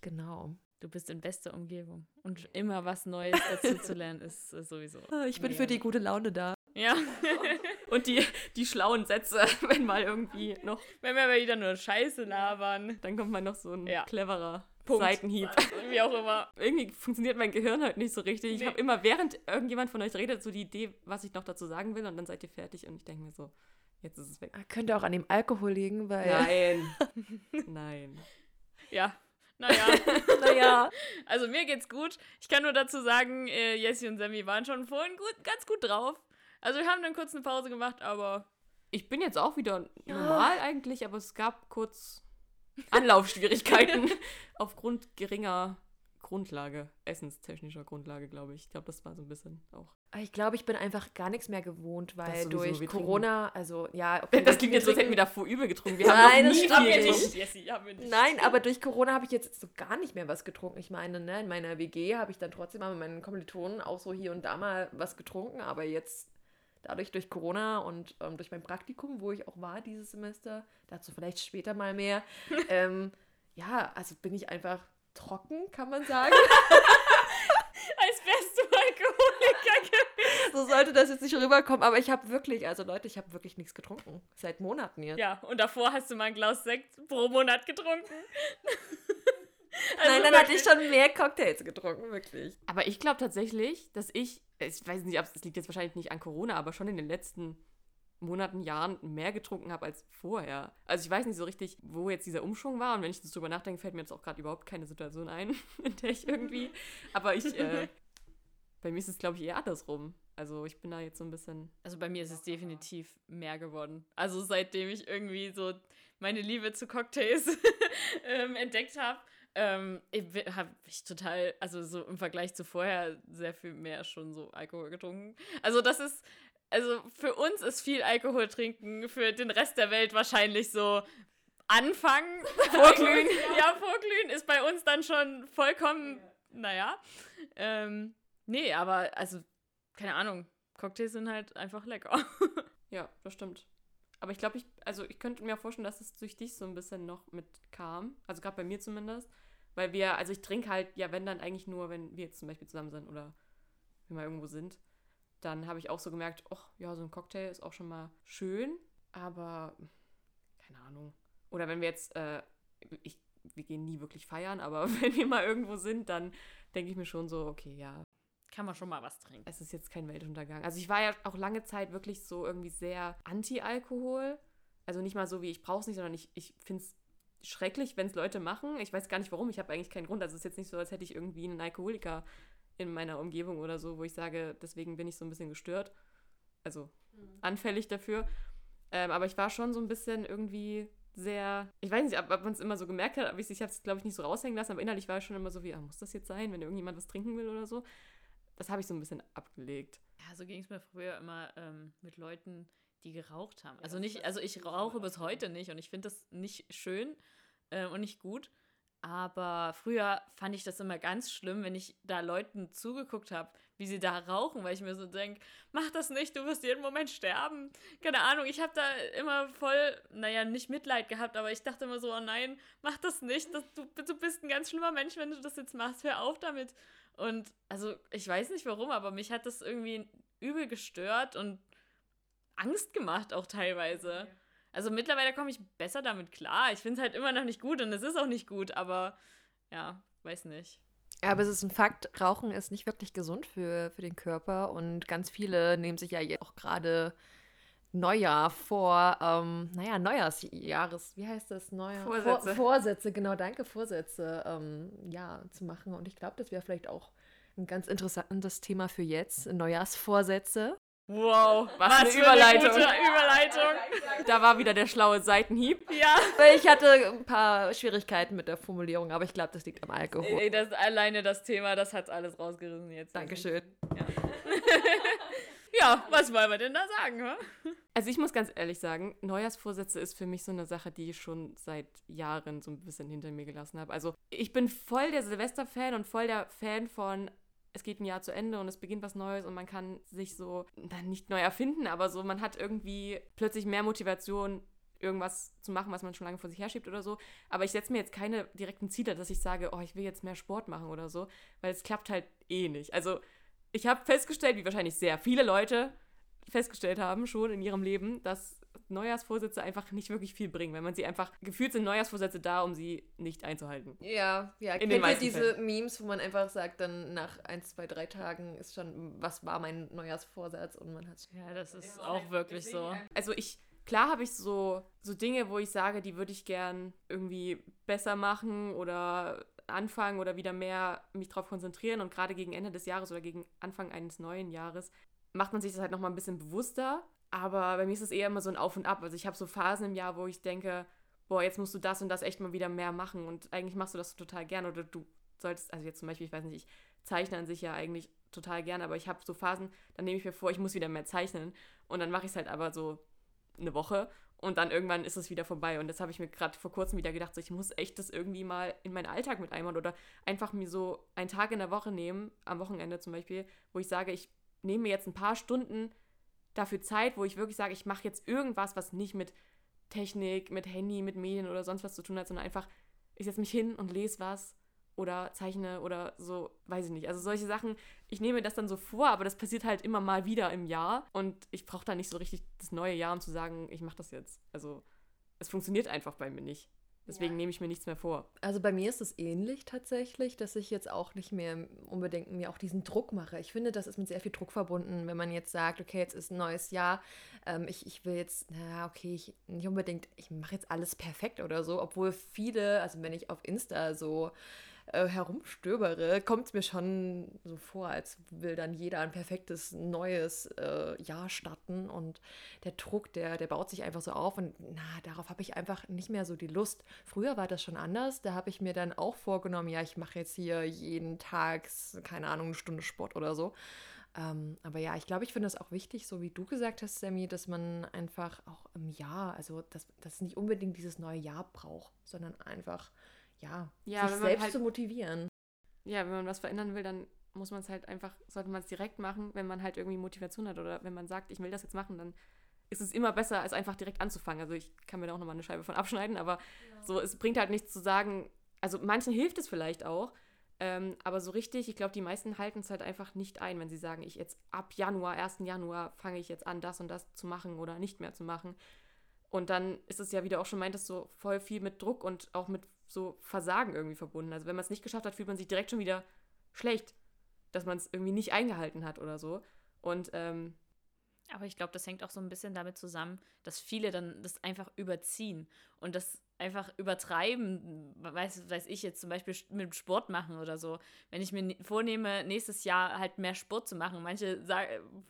Genau. Du bist in bester Umgebung. Und immer was Neues dazu zu lernen, ist äh, sowieso. Ich bin für die gute Laune da. Ja. Und die, die schlauen Sätze, wenn mal irgendwie noch, Wenn wir aber wieder nur Scheiße labern. dann kommt mal noch so ein Ja. cleverer Punkt. Seitenhieb. Wie auch immer. Irgendwie funktioniert mein Gehirn halt nicht so richtig. Ich Nee. habe immer, während irgendjemand von euch redet, so die Idee, was ich noch dazu sagen will und dann seid ihr fertig und ich denke mir so, jetzt ist es weg. Könnte auch an dem Alkohol liegen, weil. Nein. Nein. Ja. Naja. Naja. Also mir geht's gut. Ich kann nur dazu sagen, äh, Jessie und Sammy waren schon vorhin gut, ganz gut drauf. Also wir haben dann kurz eine Pause gemacht, aber Ich bin jetzt auch wieder normal eigentlich, aber es gab kurz Anlaufschwierigkeiten aufgrund geringer Grundlage, essenstechnischer Grundlage, glaube ich. Ich glaube, das war so ein bisschen auch. Ich glaube, ich bin einfach gar nichts mehr gewohnt, weil durch wir Corona, also ja, okay, Das klingt jetzt so, als hätten wir trinken- davor übel getrunken. Wir Nein, haben das nie stimmt viel nicht. Jessie, haben wir nicht. Nein, aber durch Corona habe ich jetzt so gar nicht mehr was getrunken. Ich meine, ne, in meiner WG habe ich dann trotzdem mal mit meinen Kommilitonen auch so hier und da mal was getrunken, aber jetzt dadurch durch Corona und ähm, durch mein Praktikum, wo ich auch war dieses Semester, dazu vielleicht später mal mehr, ähm, ja, also bin ich einfach trocken, kann man sagen. Als wärst du Alkoholiker gewesen. so sollte das jetzt nicht rüberkommen, aber ich habe wirklich, also Leute, ich habe wirklich nichts getrunken. Seit Monaten jetzt. Ja, und davor hast du mal ein Glas Sekt pro Monat getrunken. Nein, dann hatte ich schon mehr Cocktails getrunken, wirklich. Aber ich glaube tatsächlich, dass ich, ich weiß nicht, ob es liegt jetzt wahrscheinlich nicht an Corona, aber schon in den letzten Monaten, Jahren mehr getrunken habe als vorher. Also ich weiß nicht so richtig, wo jetzt dieser Umschwung war. Und wenn ich das drüber nachdenke, fällt mir jetzt auch gerade überhaupt keine Situation ein, in der ich irgendwie. Aber ich, äh, bei mir ist es, glaube ich, eher andersrum. Also ich bin da jetzt so ein bisschen. Also bei mir ist es definitiv mehr geworden. Also seitdem ich irgendwie so meine Liebe zu Cocktails ähm, entdeckt habe, ähm, habe ich total, also so im Vergleich zu vorher sehr viel mehr schon so Alkohol getrunken. Also das ist, also für uns ist viel Alkohol trinken, für den Rest der Welt wahrscheinlich so anfangen. Vorglühen. ja, vorglühen ist bei uns dann schon vollkommen, naja. Ähm, nee, aber also, keine Ahnung, Cocktails sind halt einfach lecker. Ja, das stimmt. Aber ich glaube, ich, also ich könnte mir vorstellen, dass es durch dich so ein bisschen noch mit kam. Also gerade bei mir zumindest. Weil wir, also ich trinke halt, ja, wenn dann eigentlich nur, wenn wir jetzt zum Beispiel zusammen sind oder wir mal irgendwo sind, dann habe ich auch so gemerkt, ach ja, so ein Cocktail ist auch schon mal schön, aber keine Ahnung. Oder wenn wir jetzt, äh, ich, wir gehen nie wirklich feiern, aber wenn wir mal irgendwo sind, dann denke ich mir schon so, okay, ja, Kann man schon mal was trinken. es ist jetzt kein Weltuntergang. Also ich war ja auch lange Zeit wirklich so irgendwie sehr anti-Alkohol. Also nicht mal so wie ich brauche es nicht, sondern ich, ich finde es schrecklich, wenn es Leute machen. Ich weiß gar nicht warum, ich habe eigentlich keinen Grund. Also es ist jetzt nicht so, als hätte ich irgendwie einen Alkoholiker in meiner Umgebung oder so, wo ich sage, deswegen bin ich so ein bisschen gestört. Also anfällig dafür. Ähm, aber ich war schon so ein bisschen irgendwie sehr, ich weiß nicht, ob, ob man es immer so gemerkt hat, aber ich, ich habe es, glaube ich, nicht so raushängen lassen, aber innerlich war ich schon immer so wie, ah, muss das jetzt sein, wenn irgendjemand was trinken will oder so. Das habe ich so ein bisschen abgelegt. Ja, so ging es mir früher immer ähm, mit Leuten, die geraucht haben. Also nicht, also ich rauche bis heute nicht und ich finde das nicht schön äh, und nicht gut. Aber früher fand ich das immer ganz schlimm, wenn ich da Leuten zugeguckt habe, wie sie da rauchen, weil ich mir so denke, mach das nicht, du wirst jeden Moment sterben. Keine Ahnung, ich habe da immer voll, naja, nicht Mitleid gehabt, aber ich dachte immer so, oh nein, mach das nicht, das, du, du bist ein ganz schlimmer Mensch, wenn du das jetzt machst, hör auf damit. Und also ich weiß nicht warum, aber mich hat das irgendwie übel gestört und Angst gemacht auch teilweise. Also mittlerweile komme ich besser damit klar. Ich finde es halt immer noch nicht gut und es ist auch nicht gut, aber ja, weiß nicht. Ja, aber es ist ein Fakt, Rauchen ist nicht wirklich gesund für, für den Körper und ganz viele nehmen sich ja jetzt auch gerade Neujahr vor, ähm, naja, Neujahrsjahres, wie heißt das? Neujahr? Vorsätze. Vor, Vorsätze, genau, danke, Vorsätze, ähm, ja, zu machen. Und ich glaube, das wäre vielleicht auch ein ganz interessantes Thema für jetzt, Neujahrsvorsätze. Wow, Was eine für Überleitung. gute Überleitung. Da war wieder der schlaue Seitenhieb. Ja. Ich hatte ein paar Schwierigkeiten mit der Formulierung, aber ich glaube, das liegt am Alkohol. Ey, das alleine das Thema, das hat's alles rausgerissen jetzt. Dankeschön. Ja, was wollen wir denn da sagen, hä? Also ich muss ganz ehrlich sagen, Neujahrsvorsätze ist für mich so eine Sache, die ich schon seit Jahren so ein bisschen hinter mir gelassen habe. Also ich bin voll der Silvester-Fan und voll der Fan von, es geht ein Jahr zu Ende und es beginnt was Neues und man kann sich so, dann nicht neu erfinden, aber so, man hat irgendwie plötzlich mehr Motivation, irgendwas zu machen, was man schon lange vor sich herschiebt oder so. Aber ich setze mir jetzt keine direkten Ziele, dass ich sage, oh, ich will jetzt mehr Sport machen oder so, weil es klappt halt eh nicht. Also ich habe festgestellt, wie wahrscheinlich sehr viele Leute festgestellt haben schon in ihrem Leben, dass Neujahrsvorsätze einfach nicht wirklich viel bringen, wenn man sie einfach, gefühlt sind Neujahrsvorsätze da, um sie nicht einzuhalten. Ja, ja. In Kennt ihr diese Memes, wo man einfach sagt, dann nach ein, zwei, drei Tagen ist schon, was war mein Neujahrsvorsatz und man hat Ja, das ist auch wirklich so. Also ich, klar habe ich so, so Dinge, wo ich sage, die würde ich gern irgendwie besser machen oder anfangen oder wieder mehr mich darauf konzentrieren und gerade gegen Ende des Jahres oder gegen Anfang eines neuen Jahres macht man sich das halt nochmal ein bisschen bewusster. Aber bei mir ist es eher immer so ein Auf und Ab. Also ich habe so Phasen im Jahr, wo ich denke, boah, jetzt musst du das und das echt mal wieder mehr machen und eigentlich machst du das total gern oder du solltest, also jetzt zum Beispiel, ich weiß nicht, ich zeichne an sich ja eigentlich total gern, aber ich habe so Phasen, dann nehme ich mir vor, ich muss wieder mehr zeichnen und dann mache ich es halt aber so eine Woche und dann irgendwann ist es wieder vorbei. Und das habe ich mir gerade vor kurzem wieder gedacht, so, ich muss echt das irgendwie mal in meinen Alltag mit einbauen oder einfach mir so einen Tag in der Woche nehmen, am Wochenende zum Beispiel, wo ich sage, ich nehme mir jetzt ein paar Stunden dafür Zeit, wo ich wirklich sage, ich mache jetzt irgendwas, was nicht mit Technik, mit Handy, mit Medien oder sonst was zu tun hat, sondern einfach, ich setze mich hin und lese was oder zeichne oder so, weiß ich nicht. Also solche Sachen, ich nehme das dann so vor, aber das passiert halt immer mal wieder im Jahr und ich brauche da nicht so richtig das neue Jahr, um zu sagen, ich mache das jetzt. Also es funktioniert einfach bei mir nicht. Deswegen Ja. nehme ich mir nichts mehr vor. Also bei mir ist es ähnlich tatsächlich, dass ich jetzt auch nicht mehr unbedingt mir auch diesen Druck mache. Ich finde, das ist mit sehr viel Druck verbunden, wenn man jetzt sagt, okay, jetzt ist ein neues Jahr, ähm, ich, ich will jetzt, na okay, ich nicht unbedingt, ich mache jetzt alles perfekt oder so, obwohl viele, also wenn ich auf Insta so äh, herumstöbere, kommt es mir schon so vor, als will dann jeder ein perfektes neues äh, Jahr starten und der Druck, der, der baut sich einfach so auf und na, darauf habe ich einfach nicht mehr so die Lust. Früher war das schon anders, da habe ich mir dann auch vorgenommen, ja, ich mache jetzt hier jeden Tag, keine Ahnung, eine Stunde Sport oder so. Ähm, aber ja, ich glaube, ich finde es auch wichtig, so wie du gesagt hast, Sammy, dass man einfach auch im Jahr, also dass das nicht unbedingt dieses neue Jahr braucht, sondern einfach, ja, Ja, sich wenn man selbst halt- zu motivieren. Ja, wenn man was verändern will, dann muss man es halt einfach, sollte man es direkt machen, wenn man halt irgendwie Motivation hat oder wenn man sagt, ich will das jetzt machen, dann ist es immer besser, als einfach direkt anzufangen. Also ich kann mir da auch nochmal eine Scheibe von abschneiden, aber so, es bringt halt nichts zu sagen, also manchen hilft es vielleicht auch, ähm, aber so richtig, ich glaube, die meisten halten es halt einfach nicht ein, wenn sie sagen, ich jetzt ab Januar, 1. Januar fange ich jetzt an, das und das zu machen oder nicht mehr zu machen. Und dann ist es ja, wie du auch schon meintest, so voll viel mit Druck und auch mit so Versagen irgendwie verbunden. Also wenn man es nicht geschafft hat, fühlt man sich direkt schon wieder schlecht, dass man es irgendwie nicht eingehalten hat oder so. Und ähm, Aber ich glaube, das hängt auch so ein bisschen damit zusammen, dass viele dann das einfach überziehen und das einfach übertreiben, weiß, weiß ich jetzt zum Beispiel mit dem Sport machen oder so. Wenn ich mir ne- vornehme, nächstes Jahr halt mehr Sport zu machen, manche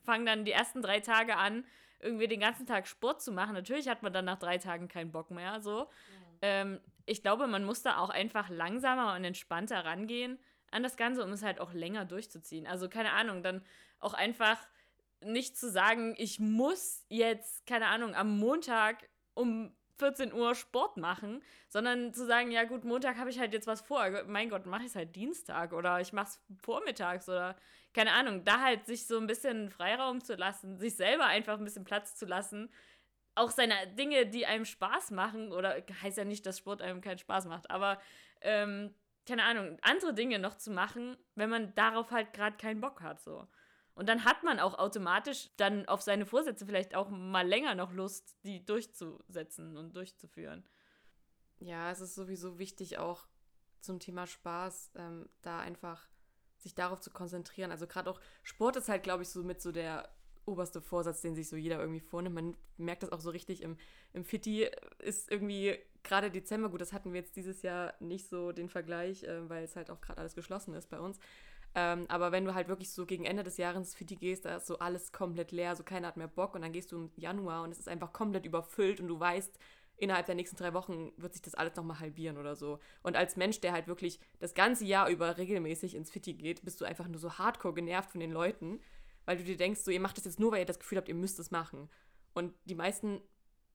fangen dann die ersten drei Tage an, irgendwie den ganzen Tag Sport zu machen. Natürlich hat man dann nach drei Tagen keinen Bock mehr, so. Ähm, ich glaube, man muss da auch einfach langsamer und entspannter rangehen an das Ganze, um es halt auch länger durchzuziehen. Also keine Ahnung, dann auch einfach nicht zu sagen, ich muss jetzt, keine Ahnung, am Montag um 14 Uhr Sport machen, sondern zu sagen, ja gut, Montag habe ich halt jetzt was vor. Mein Gott, mache ich es halt Dienstag oder ich mache es vormittags oder keine Ahnung, da halt sich so ein bisschen Freiraum zu lassen, sich selber einfach ein bisschen Platz zu lassen, auch seine Dinge, die einem Spaß machen, oder heißt ja nicht, dass Sport einem keinen Spaß macht, aber ähm, keine Ahnung, andere Dinge noch zu machen, wenn man darauf halt gerade keinen Bock hat, so. Und dann hat man auch automatisch dann auf seine Vorsätze vielleicht auch mal länger noch Lust, die durchzusetzen und durchzuführen. ja, es ist sowieso wichtig auch zum Thema Spaß, ähm, da einfach sich darauf zu konzentrieren. Also gerade auch Sport ist halt, glaube ich, so mit so der oberste Vorsatz, den sich so jeder irgendwie vornimmt. Man merkt das auch so richtig im, im Fitti ist irgendwie gerade Dezember, gut, das hatten wir jetzt dieses Jahr nicht so den Vergleich, äh, weil es halt auch gerade alles geschlossen ist bei uns. Ähm, aber wenn du halt wirklich so gegen Ende des Jahres Fitti gehst, da ist so alles komplett leer, so keiner hat mehr Bock und dann gehst du im Januar und es ist einfach komplett überfüllt und du weißt, innerhalb der nächsten drei Wochen wird sich das alles nochmal halbieren oder so. Und als Mensch, der halt wirklich das ganze Jahr über regelmäßig ins Fitti geht, bist du einfach nur so hardcore genervt von den Leuten, weil du dir denkst, so ihr macht das jetzt nur, weil ihr das Gefühl habt, ihr müsst es machen. Und die meisten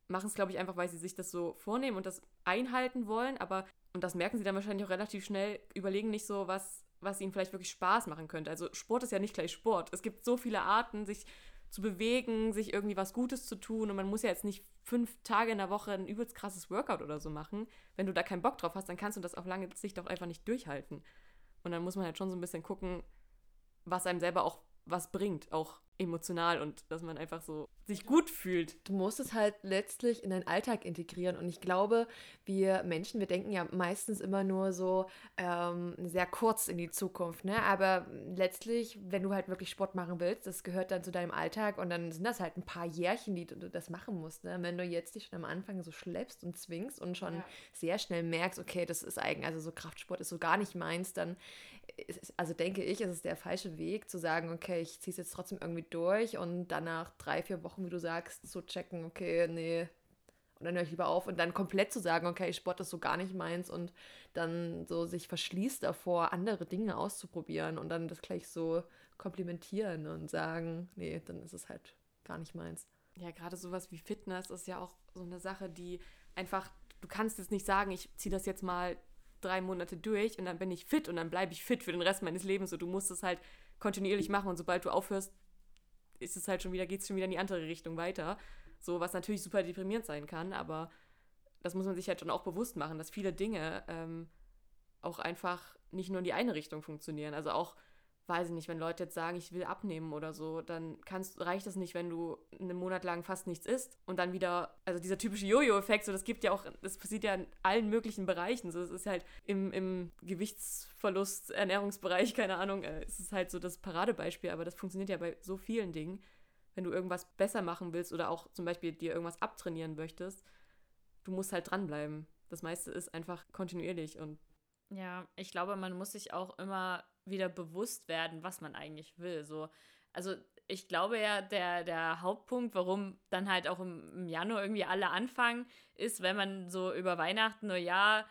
machen es, glaube ich, einfach, weil sie sich das so vornehmen und das einhalten wollen, aber, und das merken sie dann wahrscheinlich auch relativ schnell, überlegen nicht so, was, was ihnen vielleicht wirklich Spaß machen könnte. Also Sport ist ja nicht gleich Sport. Es gibt so viele Arten, sich zu bewegen, sich irgendwie was Gutes zu tun und man muss ja jetzt nicht fünf Tage in der Woche ein übelst krasses Workout oder so machen. Wenn du da keinen Bock drauf hast, dann kannst du das auf lange Sicht auch einfach nicht durchhalten. Und dann muss man halt schon so ein bisschen gucken, was einem selber auch was bringt, auch emotional und dass man einfach so sich gut fühlt. Du musst es halt letztlich in deinen Alltag integrieren. Und ich glaube, wir Menschen, wir denken ja meistens immer nur so ähm, sehr kurz in die Zukunft. Ne? Aber letztlich, wenn du halt wirklich Sport machen willst, das gehört dann zu deinem Alltag und dann sind das halt ein paar Jährchen, die du, das machen musst. Ne? Wenn du jetzt dich schon am Anfang so schleppst und zwingst und schon Ja. sehr schnell merkst, okay, das ist eigentlich, also so Kraftsport ist so gar nicht meins, dann also denke ich, ist es der falsche Weg zu sagen, okay, ich ziehe es jetzt trotzdem irgendwie durch und danach drei, vier Wochen, wie du sagst, zu checken, okay, nee, und dann höre ich lieber auf und dann komplett zu sagen, okay, Sport ist so gar nicht meins und dann so sich verschließt davor, andere Dinge auszuprobieren und dann das gleich so komplimentieren und sagen, nee, dann ist es halt gar nicht meins. Ja, gerade sowas wie Fitness ist ja auch so eine Sache, die einfach, du kannst jetzt nicht sagen, ich ziehe das jetzt mal drei Monate durch und dann bin ich fit und dann bleibe ich fit für den Rest meines Lebens. So, du musst es halt kontinuierlich machen und sobald du aufhörst, ist es halt schon wieder, geht es schon wieder in die andere Richtung weiter. So, was natürlich super deprimierend sein kann, aber das muss man sich halt schon auch bewusst machen, dass viele Dinge ähm, auch einfach nicht nur in die eine Richtung funktionieren. Also auch, weiß ich nicht, wenn Leute jetzt sagen, ich will abnehmen oder so, dann kannst, reicht das nicht, wenn du einen Monat lang fast nichts isst und dann wieder, also dieser typische Jojo-Effekt, so das gibt ja auch, das passiert ja in allen möglichen Bereichen. So, es ist halt im, im Gewichtsverlust, Ernährungsbereich, keine Ahnung, äh, es ist halt so das Paradebeispiel, aber das funktioniert ja bei so vielen Dingen. Wenn du irgendwas besser machen willst oder auch zum Beispiel dir irgendwas abtrainieren möchtest, du musst halt dranbleiben. Das meiste ist einfach kontinuierlich und Ja, ich glaube, man muss sich auch immer wieder bewusst werden, was man eigentlich will. So, also ich glaube ja, der, der Hauptpunkt, warum dann halt auch im, im Januar irgendwie alle anfangen, ist, wenn man so über Weihnachten, Neujahr,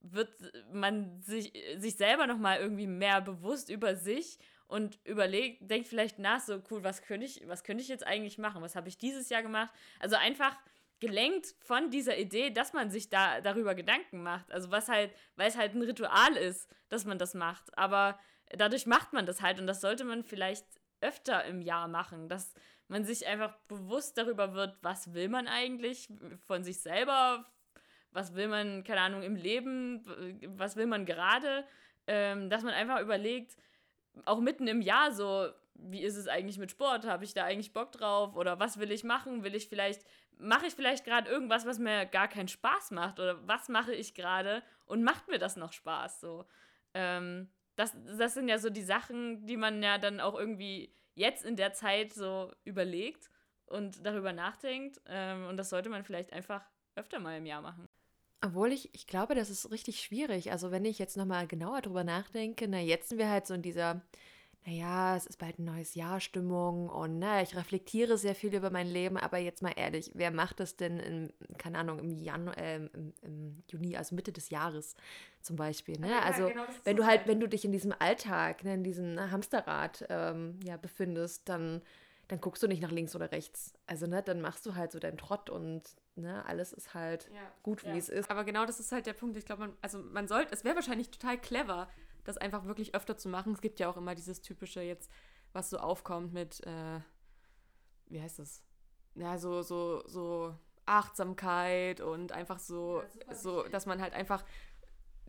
wird man sich, sich selber nochmal irgendwie mehr bewusst über sich und überlegt, denkt vielleicht nach, so cool, was könnte ich, was könnte ich jetzt eigentlich machen? Was habe ich dieses Jahr gemacht? Also einfach gelenkt von dieser Idee, dass man sich da darüber Gedanken macht. Also was halt, weil es halt ein Ritual ist, dass man das macht. Aber dadurch macht man das halt und das sollte man vielleicht öfter im Jahr machen, dass man sich einfach bewusst darüber wird, was will man eigentlich von sich selber, was will man, keine Ahnung, im Leben, was will man gerade, ähm, dass man einfach überlegt, auch mitten im Jahr so, wie ist es eigentlich mit Sport? Habe ich da eigentlich Bock drauf? Oder was will ich machen? Will ich vielleicht, mache ich vielleicht gerade irgendwas, was mir gar keinen Spaß macht? Oder was mache ich gerade und macht mir das noch Spaß? So, ähm, das, das sind ja so die Sachen, die man ja dann auch irgendwie jetzt in der Zeit so überlegt und darüber nachdenkt. Ähm, und das sollte man vielleicht einfach öfter mal im Jahr machen. Obwohl ich, ich glaube, das ist richtig schwierig. Also wenn ich jetzt nochmal genauer drüber nachdenke, na, jetzt sind wir halt so in dieser, naja, es ist bald ein neues Jahr Stimmung und na, ich reflektiere sehr viel über mein Leben, aber jetzt mal ehrlich, wer macht das denn in, keine Ahnung, im Januar, äh, im, im Juni, also Mitte des Jahres zum Beispiel, ne? Ja, also genau, wenn du halt, wenn du dich in diesem Alltag, ne, in diesem Hamsterrad ähm, ja, befindest, dann, dann guckst du nicht nach links oder rechts. Also, ne, dann machst du halt so deinen Trott und ne, alles ist halt ja. gut, wie Ja. es ist. Aber genau das ist halt der Punkt. Ich glaube, man, also man sollte, es wäre wahrscheinlich total clever, das einfach wirklich öfter zu machen. Es gibt ja auch immer dieses typische jetzt, was so aufkommt mit, äh, wie heißt das? Ja, so, so, so Achtsamkeit und einfach so, Ja, so, dass man halt einfach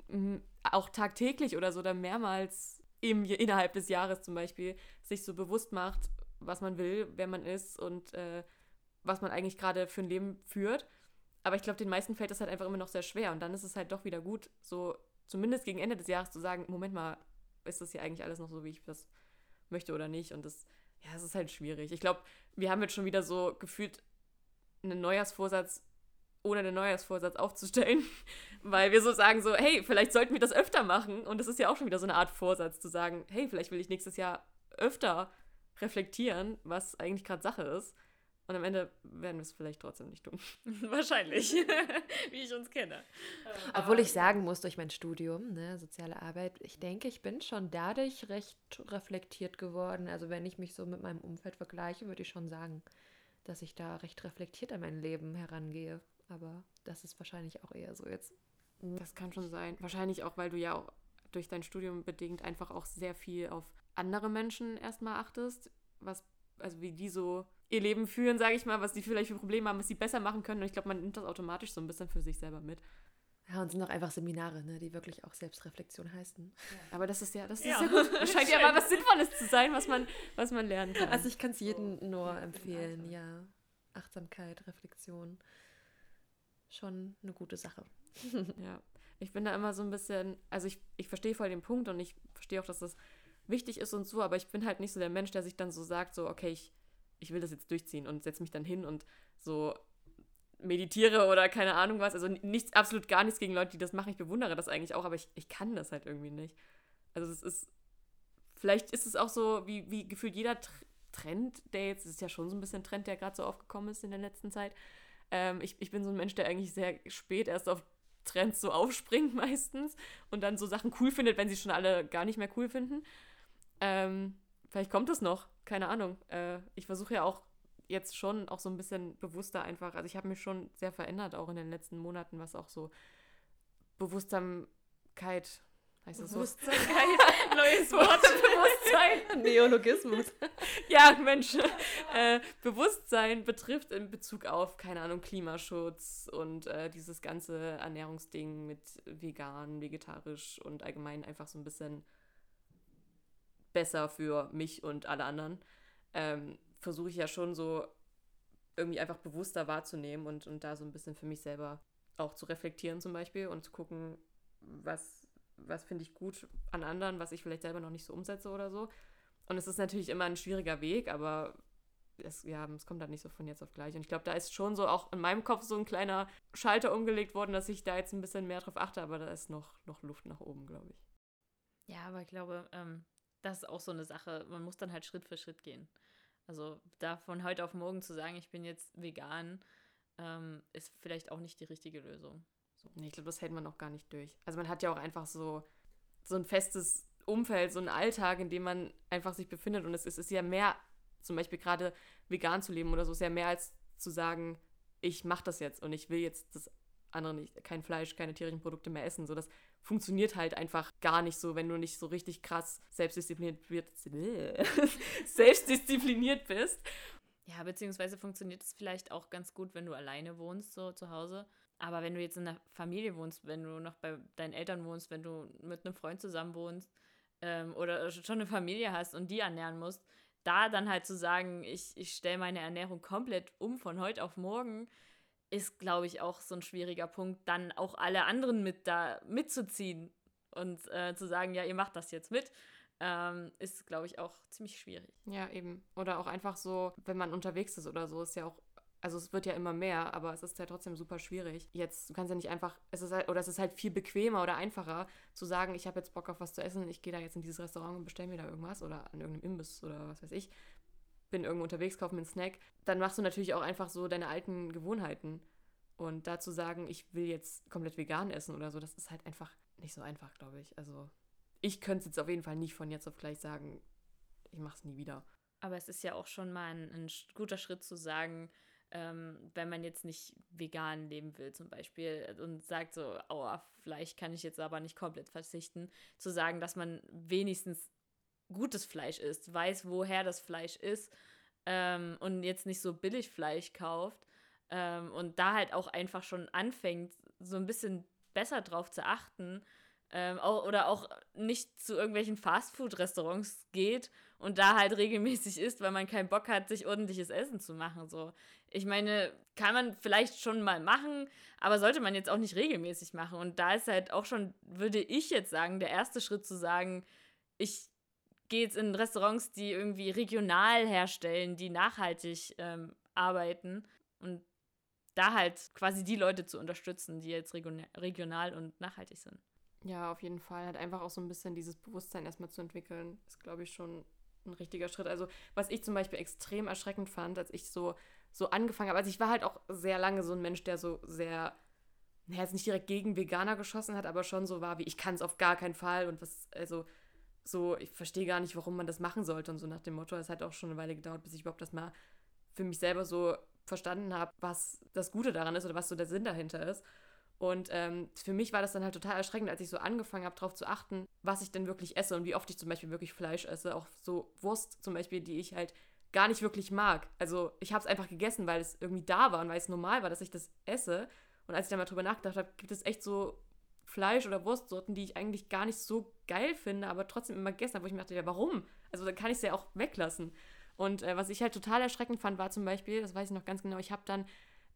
mh, auch tagtäglich oder so oder mehrmals im, innerhalb des Jahres zum Beispiel sich so bewusst macht, was man will, wer man ist und äh, was man eigentlich gerade für ein Leben führt. Aber ich glaube, den meisten fällt das halt einfach immer noch sehr schwer. Und dann ist es halt doch wieder gut, so zumindest gegen Ende des Jahres zu sagen, Moment mal, ist das hier eigentlich alles noch so, wie ich das möchte oder nicht? Und das, ja, es ist halt schwierig. Ich glaube, wir haben jetzt schon wieder so gefühlt einen Neujahrsvorsatz, ohne einen Neujahrsvorsatz aufzustellen, weil wir so sagen so, hey, vielleicht sollten wir das öfter machen. Und das ist ja auch schon wieder so eine Art Vorsatz, zu sagen, hey, vielleicht will ich nächstes Jahr öfter reflektieren, was eigentlich gerade Sache ist. Und am Ende werden wir es vielleicht trotzdem nicht tun. Wahrscheinlich, wie ich uns kenne. Obwohl ich sagen muss, durch mein Studium, ne, soziale Arbeit, ich denke, ich bin schon dadurch recht reflektiert geworden. Also wenn ich mich so mit meinem Umfeld vergleiche, würde ich schon sagen, dass ich da recht reflektiert an mein Leben herangehe. Aber das ist wahrscheinlich auch eher so jetzt. Das kann schon sein. Wahrscheinlich auch, weil du ja auch durch dein Studium bedingt einfach auch sehr viel auf andere Menschen erstmal achtest, was, also wie die so ihr Leben führen, sage ich mal, was die vielleicht für Probleme haben, was sie besser machen können. Und ich glaube, man nimmt das automatisch so ein bisschen für sich selber mit. Ja, und sind auch einfach Seminare, ne, die wirklich auch Selbstreflexion heißen. Aber das ist ja, das ist Ja. ja, gut. Das scheint ja mal was Sinnvolles zu sein, was man, was man lernen kann. Also ich kann es jedem nur empfehlen, ja. Achtsamkeit, Reflexion. Schon eine gute Sache. Ja, ich bin da immer so ein bisschen, also ich, ich verstehe voll den Punkt und ich verstehe auch, dass das wichtig ist und so, aber ich bin halt nicht so der Mensch, der sich dann so sagt, so, okay, ich, ich will das jetzt durchziehen und setze mich dann hin und so meditiere oder keine Ahnung was. Also nichts, absolut gar nichts gegen Leute, die das machen. Ich bewundere das eigentlich auch, aber ich, ich kann das halt irgendwie nicht. Also es ist, vielleicht ist es auch so, wie, wie gefühlt jeder Tr- Trend, der jetzt, ist ja schon so ein bisschen Trend, der gerade so aufgekommen ist in der letzten Zeit. Ähm, ich, ich bin so ein Mensch, der eigentlich sehr spät erst auf Trends so aufspringt meistens und dann so Sachen cool findet, wenn sie schon alle gar nicht mehr cool finden. Ähm, vielleicht kommt es noch, keine Ahnung. Äh, ich versuche ja auch jetzt schon auch so ein bisschen bewusster einfach, also ich habe mich schon sehr verändert, auch in den letzten Monaten, was auch so Bewusstsamkeit, heißt das so? Bewusstsein, neues Wort. Bewusstsein. Neologismus. Ja, Mensch. äh, Bewusstsein betrifft in Bezug auf, keine Ahnung, Klimaschutz und äh, dieses ganze Ernährungsding mit vegan, vegetarisch und allgemein einfach so ein bisschen besser für mich und alle anderen. Ähm, Versuche ich ja schon so irgendwie einfach bewusster wahrzunehmen und, und da so ein bisschen für mich selber auch zu reflektieren zum Beispiel und zu gucken, was, was finde ich gut an anderen, was ich vielleicht selber noch nicht so umsetze oder so. Und es ist natürlich immer ein schwieriger Weg, aber es, ja, es kommt halt nicht so von jetzt auf gleich. Und ich glaube, da ist schon so auch in meinem Kopf so ein kleiner Schalter umgelegt worden, dass ich da jetzt ein bisschen mehr drauf achte, aber da ist noch, noch Luft nach oben, glaube ich. Ja, aber ich glaube, ähm, das ist auch so eine Sache. Man muss dann halt Schritt für Schritt gehen. Also da von heute auf morgen zu sagen, ich bin jetzt vegan, ähm, ist vielleicht auch nicht die richtige Lösung. Nee, ich glaube, das hält man auch gar nicht durch. Also man hat ja auch einfach so, so ein festes Umfeld, so einen Alltag, in dem man einfach sich befindet. Und es ist, ist ja mehr, zum Beispiel gerade vegan zu leben oder so, ist ja mehr als zu sagen, ich mache das jetzt und ich will jetzt das andere nicht, kein Fleisch, keine tierischen Produkte mehr essen. So, das funktioniert halt einfach gar nicht so, wenn du nicht so richtig krass selbstdiszipliniert, selbstdiszipliniert bist. Ja, beziehungsweise funktioniert es vielleicht auch ganz gut, wenn du alleine wohnst, so zu Hause. Aber wenn du jetzt in einer Familie wohnst, wenn du noch bei deinen Eltern wohnst, wenn du mit einem Freund zusammen wohnst ähm, oder schon eine Familie hast und die ernähren musst, da dann halt zu sagen, ich, ich stelle meine Ernährung komplett um von heute auf morgen, ist, glaube ich, auch so ein schwieriger Punkt, dann auch alle anderen mit da mitzuziehen und äh, zu sagen, ja, ihr macht das jetzt mit, ähm, ist, glaube ich, auch ziemlich schwierig. Ja, eben. Oder auch einfach so, wenn man unterwegs ist oder so, ist ja auch, also es wird ja immer mehr, aber es ist ja trotzdem super schwierig. Jetzt, du kannst ja nicht einfach, es ist halt, oder es ist halt viel bequemer oder einfacher zu sagen, ich habe jetzt Bock auf was zu essen, ich gehe da jetzt in dieses Restaurant und bestelle mir da irgendwas oder an irgendeinem Imbiss oder was weiß ich, bin irgendwo unterwegs, kaufe mir einen Snack, dann machst du natürlich auch einfach so deine alten Gewohnheiten. Und dazu sagen, ich will jetzt komplett vegan essen oder so, das ist halt einfach nicht so einfach, glaube ich. Also ich könnte es jetzt auf jeden Fall nicht von jetzt auf gleich sagen, ich mache es nie wieder. Aber es ist ja auch schon mal ein, ein guter Schritt zu sagen, ähm, wenn man jetzt nicht vegan leben will zum Beispiel und sagt so, aua, Fleisch kann ich jetzt aber nicht komplett verzichten, zu sagen, dass man wenigstens gutes Fleisch isst, weiß, woher das Fleisch ist ähm, und jetzt nicht so billig Fleisch kauft ähm, und da halt auch einfach schon anfängt, so ein bisschen besser drauf zu achten ähm, auch, oder auch nicht zu irgendwelchen Fastfood-Restaurants geht und da halt regelmäßig isst, weil man keinen Bock hat, sich ordentliches Essen zu machen. So. Ich meine, kann man vielleicht schon mal machen, aber sollte man jetzt auch nicht regelmäßig machen. Und da ist halt auch schon, würde ich jetzt sagen, der erste Schritt zu sagen, ich gehe jetzt in Restaurants, die irgendwie regional herstellen, die nachhaltig ähm, arbeiten und da halt quasi die Leute zu unterstützen, die jetzt region regional und nachhaltig sind. Ja, auf jeden Fall. Halt einfach auch so ein bisschen dieses Bewusstsein erstmal zu entwickeln, ist, glaube ich, schon ein richtiger Schritt. Also, was ich zum Beispiel extrem erschreckend fand, als ich so, so angefangen habe, also ich war halt auch sehr lange so ein Mensch, der so sehr, naja, jetzt nicht direkt gegen Veganer geschossen hat, aber schon so war wie, ich kann es auf gar keinen Fall und was, also so, ich verstehe gar nicht, warum man das machen sollte und so nach dem Motto. Es hat auch schon eine Weile gedauert, bis ich überhaupt das mal für mich selber so verstanden habe, was das Gute daran ist oder was so der Sinn dahinter ist. Und ähm, für mich war das dann halt total erschreckend, als ich so angefangen habe, darauf zu achten, was ich denn wirklich esse und wie oft ich zum Beispiel wirklich Fleisch esse. Auch so Wurst zum Beispiel, die ich halt gar nicht wirklich mag. Also ich habe es einfach gegessen, weil es irgendwie da war und weil es normal war, dass ich das esse. Und als ich da mal drüber nachgedacht habe, gibt es echt so Fleisch- oder Wurstsorten, die ich eigentlich gar nicht so geil finde, aber trotzdem immer habe, wo ich mir dachte, ja, warum? Also dann kann ich es ja auch weglassen. Und äh, was ich halt total erschreckend fand, war zum Beispiel, das weiß ich noch ganz genau, ich habe dann,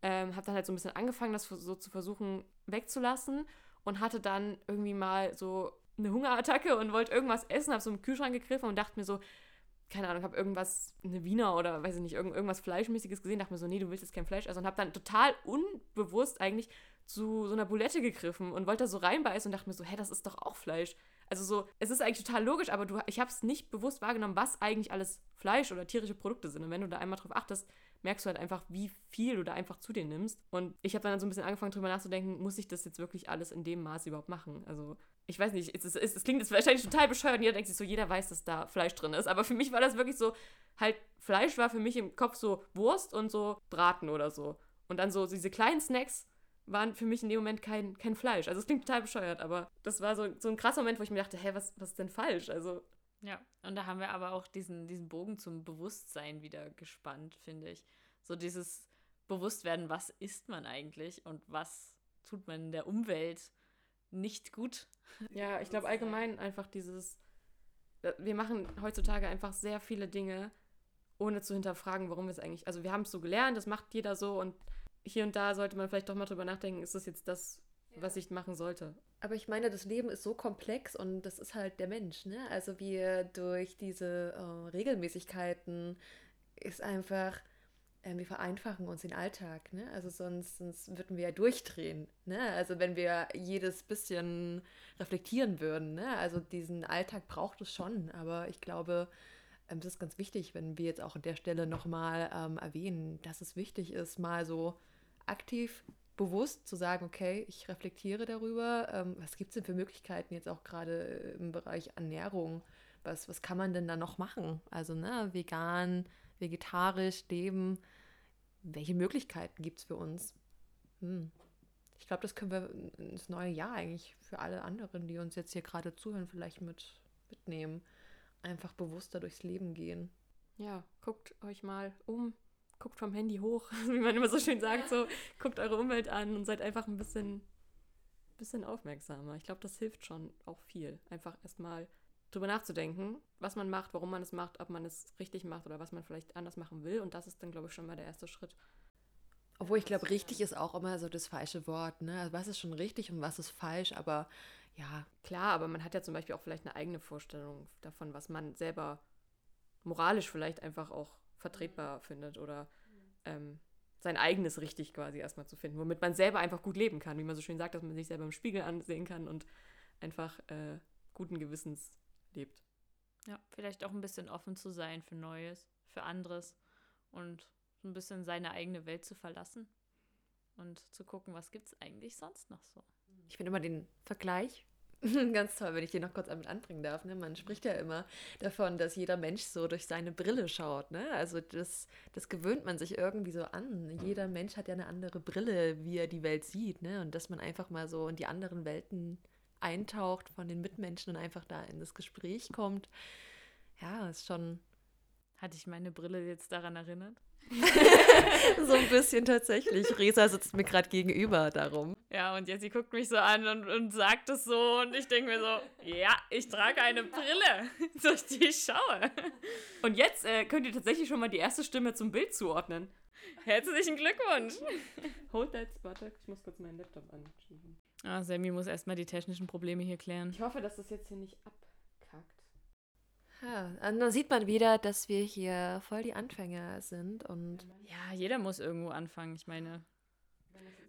ähm, hab dann halt so ein bisschen angefangen, das so zu versuchen wegzulassen und hatte dann irgendwie mal so eine Hungerattacke und wollte irgendwas essen, habe so im Kühlschrank gegriffen und dachte mir so, keine Ahnung, habe irgendwas, eine Wiener oder weiß ich nicht, irgend, irgendwas Fleischmäßiges gesehen, dachte mir so, nee, du willst jetzt kein Fleisch essen und habe dann total unbewusst eigentlich zu so einer Boulette gegriffen und wollte da so reinbeißen und dachte mir so, hä, das ist doch auch Fleisch. Also so, es ist eigentlich total logisch, aber du, ich habe es nicht bewusst wahrgenommen, was eigentlich alles Fleisch oder tierische Produkte sind. Und wenn du da einmal drauf achtest, merkst du halt einfach, wie viel du da einfach zu dir nimmst. Und ich habe dann so ein bisschen angefangen, drüber nachzudenken, muss ich das jetzt wirklich alles in dem Maß überhaupt machen? Also ich weiß nicht, es, es, es klingt jetzt wahrscheinlich total bescheuert und jeder denkt sich so, jeder weiß, dass da Fleisch drin ist. Aber für mich war das wirklich so, halt, Fleisch war für mich im Kopf so Wurst und so Braten oder so. Und dann so diese kleinen Snacks waren für mich in dem Moment kein, kein Fleisch. Also es klingt total bescheuert, aber das war so, so ein krasser Moment, wo ich mir dachte, hä, was, was ist denn falsch? Also Ja, und da haben wir aber auch diesen, diesen Bogen zum Bewusstsein wieder gespannt, finde ich. So dieses Bewusstwerden, was isst man eigentlich und was tut man in der Umwelt nicht gut. Ja, ich glaube allgemein einfach dieses, äh, wir machen heutzutage einfach sehr viele Dinge, ohne zu hinterfragen, warum wir es eigentlich, also wir haben es so gelernt, das macht jeder so und hier und da sollte man vielleicht doch mal drüber nachdenken, ist das jetzt das, was ich machen sollte? Aber ich meine, das Leben ist so komplex und das ist halt der Mensch, ne? Also wir durch diese äh, Regelmäßigkeiten ist einfach, äh, wir vereinfachen uns den Alltag, ne? Also sonst, sonst würden wir ja durchdrehen, ne? Also wenn wir jedes bisschen reflektieren würden, ne? Also diesen Alltag braucht es schon, aber ich glaube, ähm, das ist ganz wichtig, wenn wir jetzt auch an der Stelle nochmal ähm, erwähnen, dass es wichtig ist, mal so aktiv bewusst zu sagen, okay, ich reflektiere darüber, ähm, was gibt es denn für Möglichkeiten jetzt auch gerade im Bereich Ernährung? Was, was kann man denn da noch machen? Also ne, vegan, vegetarisch leben, welche Möglichkeiten gibt es für uns? Hm. Ich glaube, das können wir ins neue Jahr eigentlich für alle anderen, die uns jetzt hier gerade zuhören, vielleicht mit mitnehmen. Einfach bewusster durchs Leben gehen. Ja, guckt euch mal um, guckt vom Handy hoch, wie man immer so schön sagt, so, guckt eure Umwelt an und seid einfach ein bisschen, bisschen aufmerksamer. Ich glaube, das hilft schon auch viel. Einfach erstmal drüber nachzudenken, was man macht, warum man es macht, ob man es richtig macht oder was man vielleicht anders machen will. Und das ist dann, glaube ich, schon mal der erste Schritt. Obwohl ich glaube, richtig ist auch immer so das falsche Wort. Ne? Also was ist schon richtig und was ist falsch, aber ja, Klar, aber man hat ja zum Beispiel auch vielleicht eine eigene Vorstellung davon, was man selber moralisch vielleicht einfach auch vertretbar findet oder ähm, sein eigenes richtig quasi erstmal zu finden, womit man selber einfach gut leben kann, wie man so schön sagt, dass man sich selber im Spiegel ansehen kann und einfach äh, guten Gewissens lebt. Ja, vielleicht auch ein bisschen offen zu sein für Neues, für anderes und so ein bisschen seine eigene Welt zu verlassen und zu gucken, was gibt es eigentlich sonst noch so. Ich finde immer den Vergleich ganz toll, wenn ich den noch kurz damit anbringen darf. Ne? Man spricht ja immer davon, dass jeder Mensch so durch seine Brille schaut. Ne? Also das, das gewöhnt man sich irgendwie so an. Jeder Mensch hat ja eine andere Brille, wie er die Welt sieht. Ne? Und dass man einfach mal so in die anderen Welten eintaucht von den Mitmenschen und einfach da in das Gespräch kommt. Ja, ist schon Hatte ich meine Brille jetzt daran erinnert? so ein bisschen tatsächlich. Resa sitzt mir gerade gegenüber darum. Ja, und Jessie guckt mich so an und, und sagt es so und ich denke mir so, ja, ich trage eine Brille, durch die ich schaue. Und jetzt äh, könnt ihr tatsächlich schon mal die erste Stimme zum Bild zuordnen. Herzlichen Glückwunsch. Hold that, warte, ich muss kurz meinen Laptop anschieben. Ah, Sammy muss erstmal die technischen Probleme hier klären. Ich hoffe, dass das jetzt hier nicht abkackt. Ja, und dann sieht man wieder, dass wir hier voll die Anfänger sind und Ja, jeder muss irgendwo anfangen. Ich meine,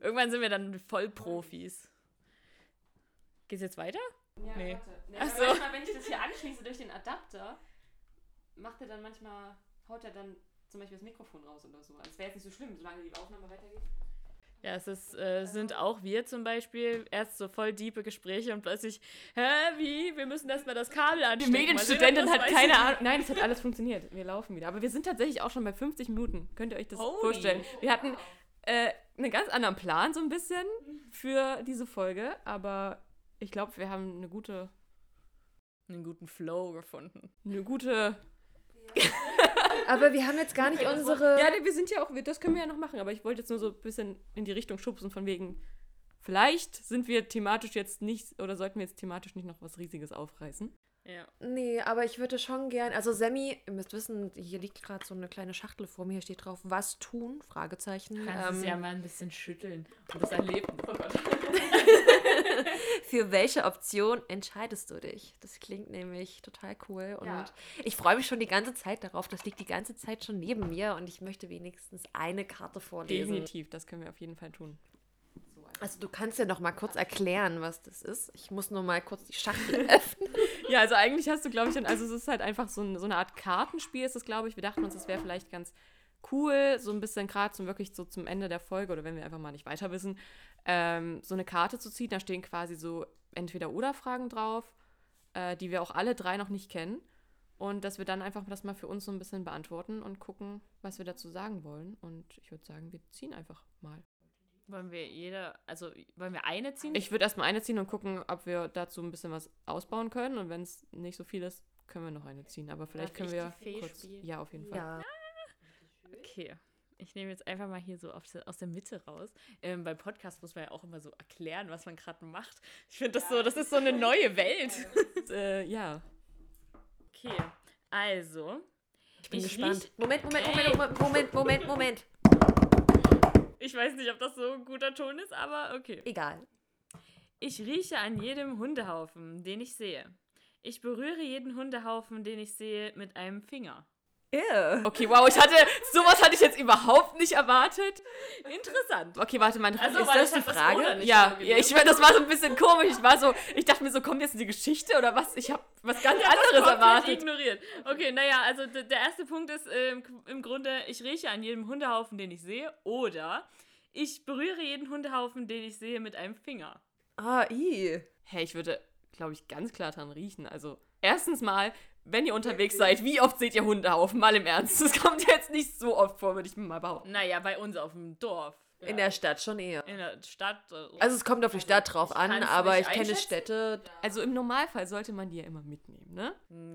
irgendwann sind wir dann Vollprofis. Geht's jetzt weiter? Ja, Nee. warte. Nee, Ach so. manchmal, wenn ich das hier anschließe durch den Adapter, macht er dann manchmal, haut er dann zum Beispiel das Mikrofon raus oder so. Also es wäre jetzt nicht so schlimm, solange die Aufnahme weitergeht. Ja, es ist, äh, sind auch wir zum Beispiel erst so voll diepe Gespräche und plötzlich, hä, wie? Wir müssen erstmal das Kabel Die anstecken. Medienstudentin Was hat keine Ahnung. Nein, es hat alles funktioniert. Wir laufen wieder. Aber wir sind tatsächlich auch schon bei 50 Minuten. Könnt ihr euch das Holy. vorstellen? Wir hatten äh, einen ganz anderen Plan so ein bisschen für diese Folge. Aber ich glaube, wir haben eine gute, Einen guten Flow gefunden. eine gute Aber wir haben jetzt gar nicht unsere. Ja, wir sind ja auch, das können wir ja noch machen, aber ich wollte jetzt nur so ein bisschen in die Richtung schubsen, von wegen, Vielleicht sind wir thematisch jetzt nicht, oder sollten wir jetzt thematisch nicht noch was Riesiges aufreißen. Ja. Nee, aber ich würde schon gern, also Sammy, ihr müsst wissen, hier liegt gerade so eine kleine Schachtel vor mir, hier steht drauf, was tun? Fragezeichen. Kannst Ähm, es ja mal ein bisschen schütteln. Und das erleben. Oh Gott. Für welche Option entscheidest du dich? Das klingt nämlich total cool und Ja. ich freue mich schon die ganze Zeit darauf. Das liegt die ganze Zeit schon neben mir und ich möchte wenigstens eine Karte vorlesen. Definitiv, das können wir auf jeden Fall tun. Also du kannst ja noch mal kurz erklären, was das ist. Ich muss nur mal kurz die Schachtel öffnen. Ja, also eigentlich hast du, glaube ich, also es ist halt einfach so, ein, so eine Art Kartenspiel, ist es, glaube ich. Wir dachten uns, es wäre vielleicht ganz cool, so ein bisschen gerade zum wirklich so zum Ende der Folge oder wenn wir einfach mal nicht weiter wissen, ähm, so eine Karte zu ziehen. Da stehen quasi so entweder oder Fragen drauf, äh, die wir auch alle drei noch nicht kennen. Und dass wir dann einfach das mal für uns so ein bisschen beantworten und gucken, was wir dazu sagen wollen. Und ich würde sagen, wir ziehen einfach mal. Wollen wir jeder, also wollen wir eine ziehen? Ich würde erstmal eine ziehen und gucken, ob wir dazu ein bisschen was ausbauen können. Und wenn es nicht so viel ist, können wir noch eine ziehen. Aber vielleicht Darf können ich wir die Fee kurz. spielen? Ja, auf jeden Fall. Ja. Okay. Ich nehme jetzt einfach mal hier so aus der Mitte raus. Ähm, beim Podcast muss man ja auch immer so erklären, was man gerade macht. Ich finde das so, das ist so eine neue Welt. Äh, ja. Okay, also. Ich bin Ich gespannt. Moment, Moment, Ey. Moment, Moment, Moment, Moment. Ich weiß nicht, ob das so ein guter Ton ist, aber okay. Egal. Ich rieche an jedem Hundehaufen, den ich sehe. Ich berühre jeden Hundehaufen, den ich sehe, mit einem Finger. Ew. Okay, wow, ich hatte, sowas hatte ich jetzt überhaupt nicht erwartet. Interessant. Okay, warte, meine Also, ist das die das Frage? Nicht ja, ja, ich das war so ein bisschen komisch. Ich war so, ich dachte mir so, kommt jetzt die Geschichte oder was? Ich habe was ganz anderes Komplett erwartet. ignoriert. Okay, naja, also der erste Punkt ist ähm, im Grunde, ich rieche an jedem Hundehaufen, den ich sehe, oder ich berühre jeden Hundehaufen, den ich sehe, mit einem Finger. Ah, i. Hey, ich würde, glaube ich, ganz klar dran riechen. Also, erstens mal, wenn ihr unterwegs seid, wie oft seht ihr Hundehaufen? Mal im Ernst. Das kommt jetzt nicht so oft vor, würde ich mal behaupten. Naja, bei uns auf dem Dorf. In der Stadt schon eher. In der Stadt. äh, Also es kommt auf die Stadt drauf an, aber ich kenne. Städte. Also, im Normalfall sollte man die ja immer mitnehmen, ne?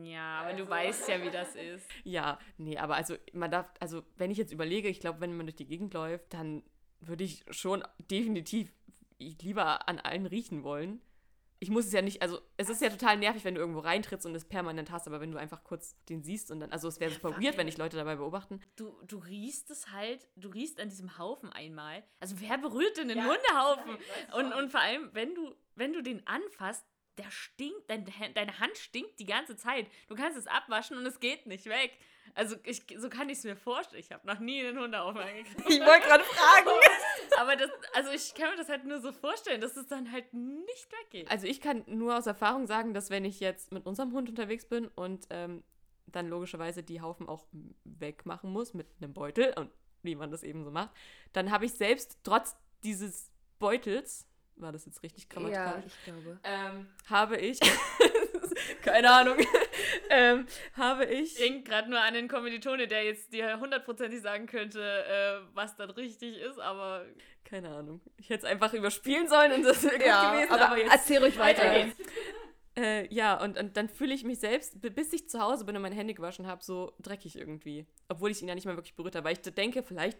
Ja, aber du weißt ja, wie das ist. Ja, nee, aber also, man darf, also, wenn ich jetzt überlege, ich glaube, wenn man durch die Gegend läuft, dann würde ich schon definitiv lieber an allen riechen wollen. Ich muss es ja nicht, also es ist ja total nervig, wenn du irgendwo reintrittst und es permanent hast, aber wenn du einfach kurz den siehst und dann, also es wäre super weird, wenn ich Leute dabei beobachten. Du, du riechst es halt, du riechst an diesem Haufen einmal. Also wer berührt denn den Hundehaufen? Und, und vor allem, wenn du, wenn du den anfasst, der stinkt, dein, deine Hand stinkt die ganze Zeit. Du kannst es abwaschen und es geht nicht weg. Also ich, so kann ich es mir vorstellen. Ich habe noch nie einen Hundehaufen angekriegt. Ich wollte gerade fragen. Aber das, also ich kann mir das halt nur so vorstellen, dass es dann halt nicht weggeht. Also ich kann nur aus Erfahrung sagen, dass wenn ich jetzt mit unserem Hund unterwegs bin und ähm, dann logischerweise die Haufen auch wegmachen muss mit einem Beutel und wie man das eben so macht, dann habe ich selbst trotz dieses Beutels, war das jetzt richtig Ja, grammatikalisch, ich glaube. ähm, habe ich, keine Ahnung, ähm, habe ich, Ich denke gerade nur an den Kommilitone, der jetzt dir hundertprozentig sagen könnte, äh, was dann richtig ist, aber keine Ahnung, ich hätte es einfach überspielen sollen und das wäre Ja, gewesen, aber, aber, jetzt erzähl ruhig weiter. Weiter. Äh, ja, und, und dann fühle ich mich selbst, bis ich zu Hause bin und mein Handy gewaschen habe, so dreckig irgendwie. Obwohl ich ihn ja nicht mal wirklich berührt habe. Weil ich denke, vielleicht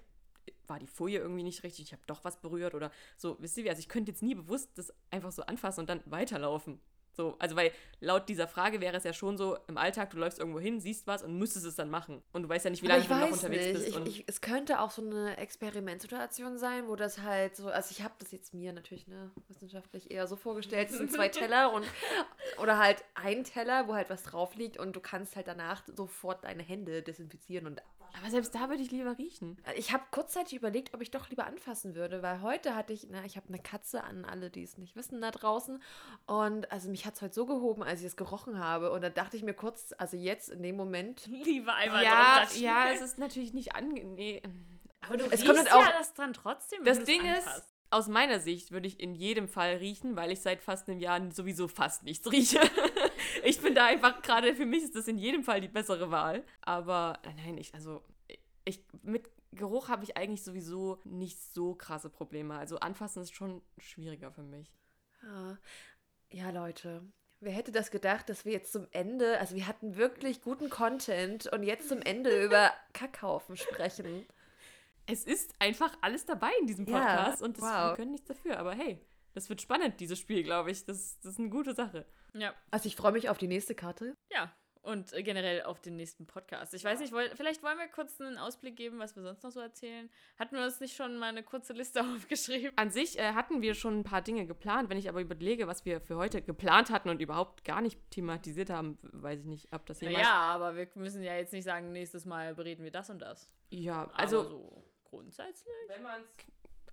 war die Folie irgendwie nicht richtig, ich habe doch was berührt oder so. Wisst ihr wie? Also ich könnte jetzt nie bewusst das einfach so anfassen und dann weiterlaufen. So, also weil laut dieser Frage wäre es ja schon so, im Alltag, du läufst irgendwo hin, siehst was und müsstest es dann machen. Und du weißt ja nicht, wie lange ich du noch unterwegs nicht. bist. Ich, und ich, es könnte auch so eine Experimentsituation sein, wo das halt so, also ich habe das jetzt mir natürlich ne, wissenschaftlich eher so vorgestellt, es sind zwei Teller und oder halt ein Teller, wo halt was drauf liegt und du kannst halt danach sofort deine Hände desinfizieren und aber selbst da würde ich lieber riechen. ich habe kurzzeitig überlegt, ob ich doch lieber anfassen würde, weil heute hatte ich, na, ich habe eine Katze an alle, die es nicht wissen da draußen. Und also mich hat es heute so gehoben, als ich es gerochen habe. Und da dachte ich mir kurz, also jetzt in dem Moment, lieber einmal Ja, ja, es ist natürlich nicht angenehm. Aber du Es riechst kommt halt auch- ja das dann trotzdem, Das Ding ist, aus meiner Sicht würde ich in jedem Fall riechen, weil ich seit fast einem Jahr sowieso fast nichts rieche. ich bin da einfach gerade, für mich ist das in jedem Fall die bessere Wahl. Aber äh, nein, ich, also, ich, mit Geruch habe ich eigentlich sowieso nicht so krasse Probleme. Also anfassen ist schon schwieriger für mich. ja, ja Leute. Wer hätte das gedacht, dass wir jetzt zum Ende, also wir hatten wirklich guten Content und jetzt zum Ende über Kackhaufen sprechen. Es ist einfach alles dabei in diesem Ja, Podcast und das, wow. wir können nichts dafür. Aber hey, das wird spannend, dieses Spiel, glaube ich. Das, das ist eine gute Sache. Ja, Also ich freue mich auf die nächste Karte. ja. Und äh, generell auf den nächsten Podcast. Ich weiß nicht, woll, vielleicht wollen wir kurz einen Ausblick geben, was wir sonst noch so erzählen. Hatten wir uns nicht schon mal eine kurze Liste aufgeschrieben? An sich äh, hatten wir schon ein paar Dinge geplant. Wenn ich aber überlege, was wir für heute geplant hatten und überhaupt gar nicht thematisiert haben, weiß ich nicht, ob das jemand. Ja, aber wir müssen ja jetzt nicht sagen, nächstes Mal bereden wir das und das. Ja, Also also so grundsätzlich. wenn man's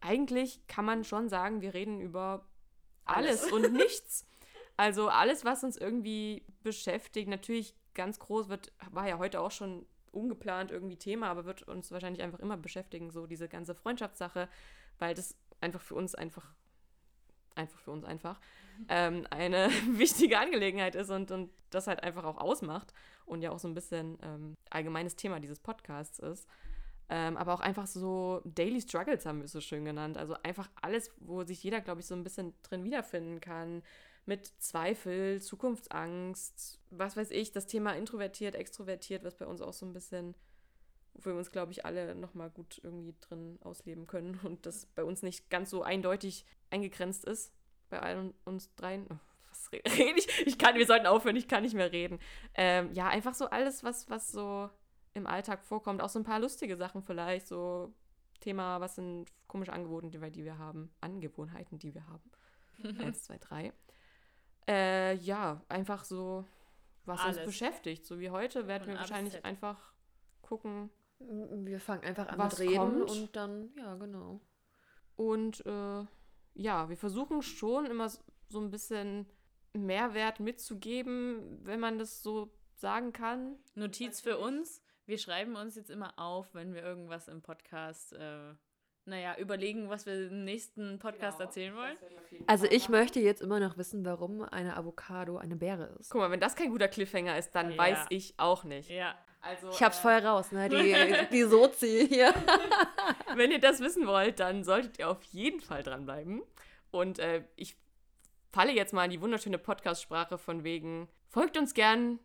eigentlich kann man schon sagen, wir reden über alles, und nichts. Also alles, was uns irgendwie beschäftigt. Natürlich ganz groß wird, war ja heute auch schon ungeplant irgendwie Thema, aber wird uns wahrscheinlich einfach immer beschäftigen, so diese ganze Freundschaftssache, weil das einfach für uns einfach, einfach für uns einfach, ähm, eine wichtige Angelegenheit ist und, und das halt einfach auch ausmacht und ja auch so ein bisschen ähm, allgemeines Thema dieses Podcasts ist. Ähm, aber auch einfach so Daily Struggles haben wir es so schön genannt. Also einfach alles, wo sich jeder, glaube ich, so ein bisschen drin wiederfinden kann. Mit Zweifel, Zukunftsangst, was weiß ich, das Thema introvertiert, extrovertiert, was bei uns auch so ein bisschen, wo wir uns, glaube ich, alle nochmal gut irgendwie drin ausleben können und das bei uns nicht ganz so eindeutig eingegrenzt ist. Bei allen uns dreien. Oh, was re- rede ich? Ich kann, wir sollten aufhören, ich kann nicht mehr reden. Ähm, ja, einfach so alles, was, was so im Alltag vorkommt. Auch so ein paar lustige Sachen vielleicht. So Thema, was sind komische Angewohnheiten, die wir haben. Angewohnheiten, die wir haben. Eins, zwei, drei. Äh, ja, einfach so, was Alles. uns beschäftigt. So wie heute werden wir wahrscheinlich Z. einfach gucken. Wir fangen einfach an Was mit Reden kommt? und dann, ja, genau. Und äh, ja, wir versuchen schon immer so so ein bisschen Mehrwert mitzugeben, wenn man das so sagen kann. Notiz für uns. Wir schreiben uns jetzt immer auf, wenn wir irgendwas im Podcast, äh, naja, überlegen, was wir im nächsten Podcast erzählen wollen. Also ich möchte jetzt immer noch wissen, warum eine Avocado eine Beere ist. Guck mal, wenn das kein guter Cliffhanger ist, dann Ja. weiß ich auch nicht. Ja. Also, Ich hab's äh, voll raus, ne? Die, die Sozi hier. Wenn ihr das wissen wollt, dann solltet ihr auf jeden Fall dranbleiben. Und äh, ich falle jetzt mal in die wunderschöne Podcast-Sprache von wegen, folgt uns gern,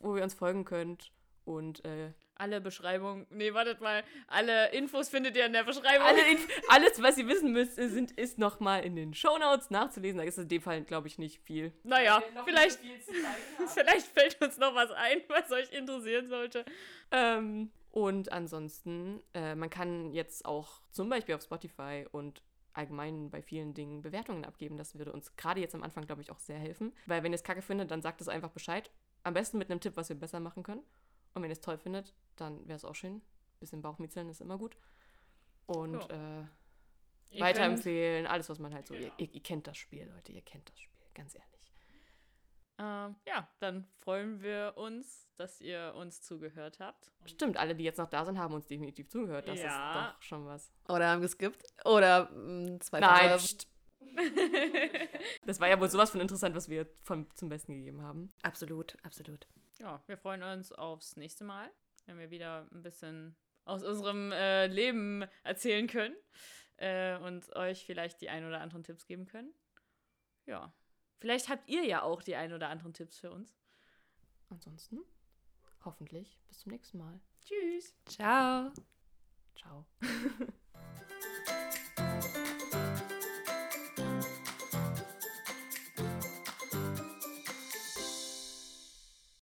wo ihr uns folgen könnt. Und äh, Alle Beschreibungen, nee, wartet mal, alle Infos findet ihr in der Beschreibung. alle Inf alles, was ihr wissen müsst, sind, ist nochmal in den Shownotes nachzulesen. Da ist in dem Fall, glaube ich, nicht viel. naja, vielleicht, so viel vielleicht fällt uns noch was ein, was euch interessieren sollte. Ähm, und ansonsten, äh, man kann jetzt auch zum Beispiel auf Spotify und allgemein bei vielen Dingen Bewertungen abgeben. Das würde uns gerade jetzt am Anfang, glaube ich, auch sehr helfen. Weil wenn ihr es kacke findet, dann sagt es einfach Bescheid. Am besten mit einem Tipp, was wir besser machen können. Und wenn ihr es toll findet, dann wäre es auch schön. Bisschen Bauchmitzeln ist immer gut. Und Ja. äh, weiterempfehlen, alles, was man halt so. Ihr, ihr, ihr kennt das Spiel, Leute, ihr kennt das Spiel, ganz ehrlich. Ähm, ja, dann freuen wir uns, dass ihr uns zugehört habt. Stimmt, alle, die jetzt noch da sind, haben uns definitiv zugehört. Das Ja. ist doch schon was. Oder haben geskippt. Oder mh, zwei Nein. Das war ja wohl sowas von interessant, was wir von, zum Besten gegeben haben. Absolut, absolut. Ja, wir freuen uns aufs nächste Mal, wenn wir wieder ein bisschen aus unserem äh, Leben erzählen können äh, und euch vielleicht die ein oder anderen Tipps geben können. Ja. Vielleicht habt ihr ja auch die ein oder anderen Tipps für uns. Ansonsten, hoffentlich bis zum nächsten Mal. Tschüss. Ciao. Ciao.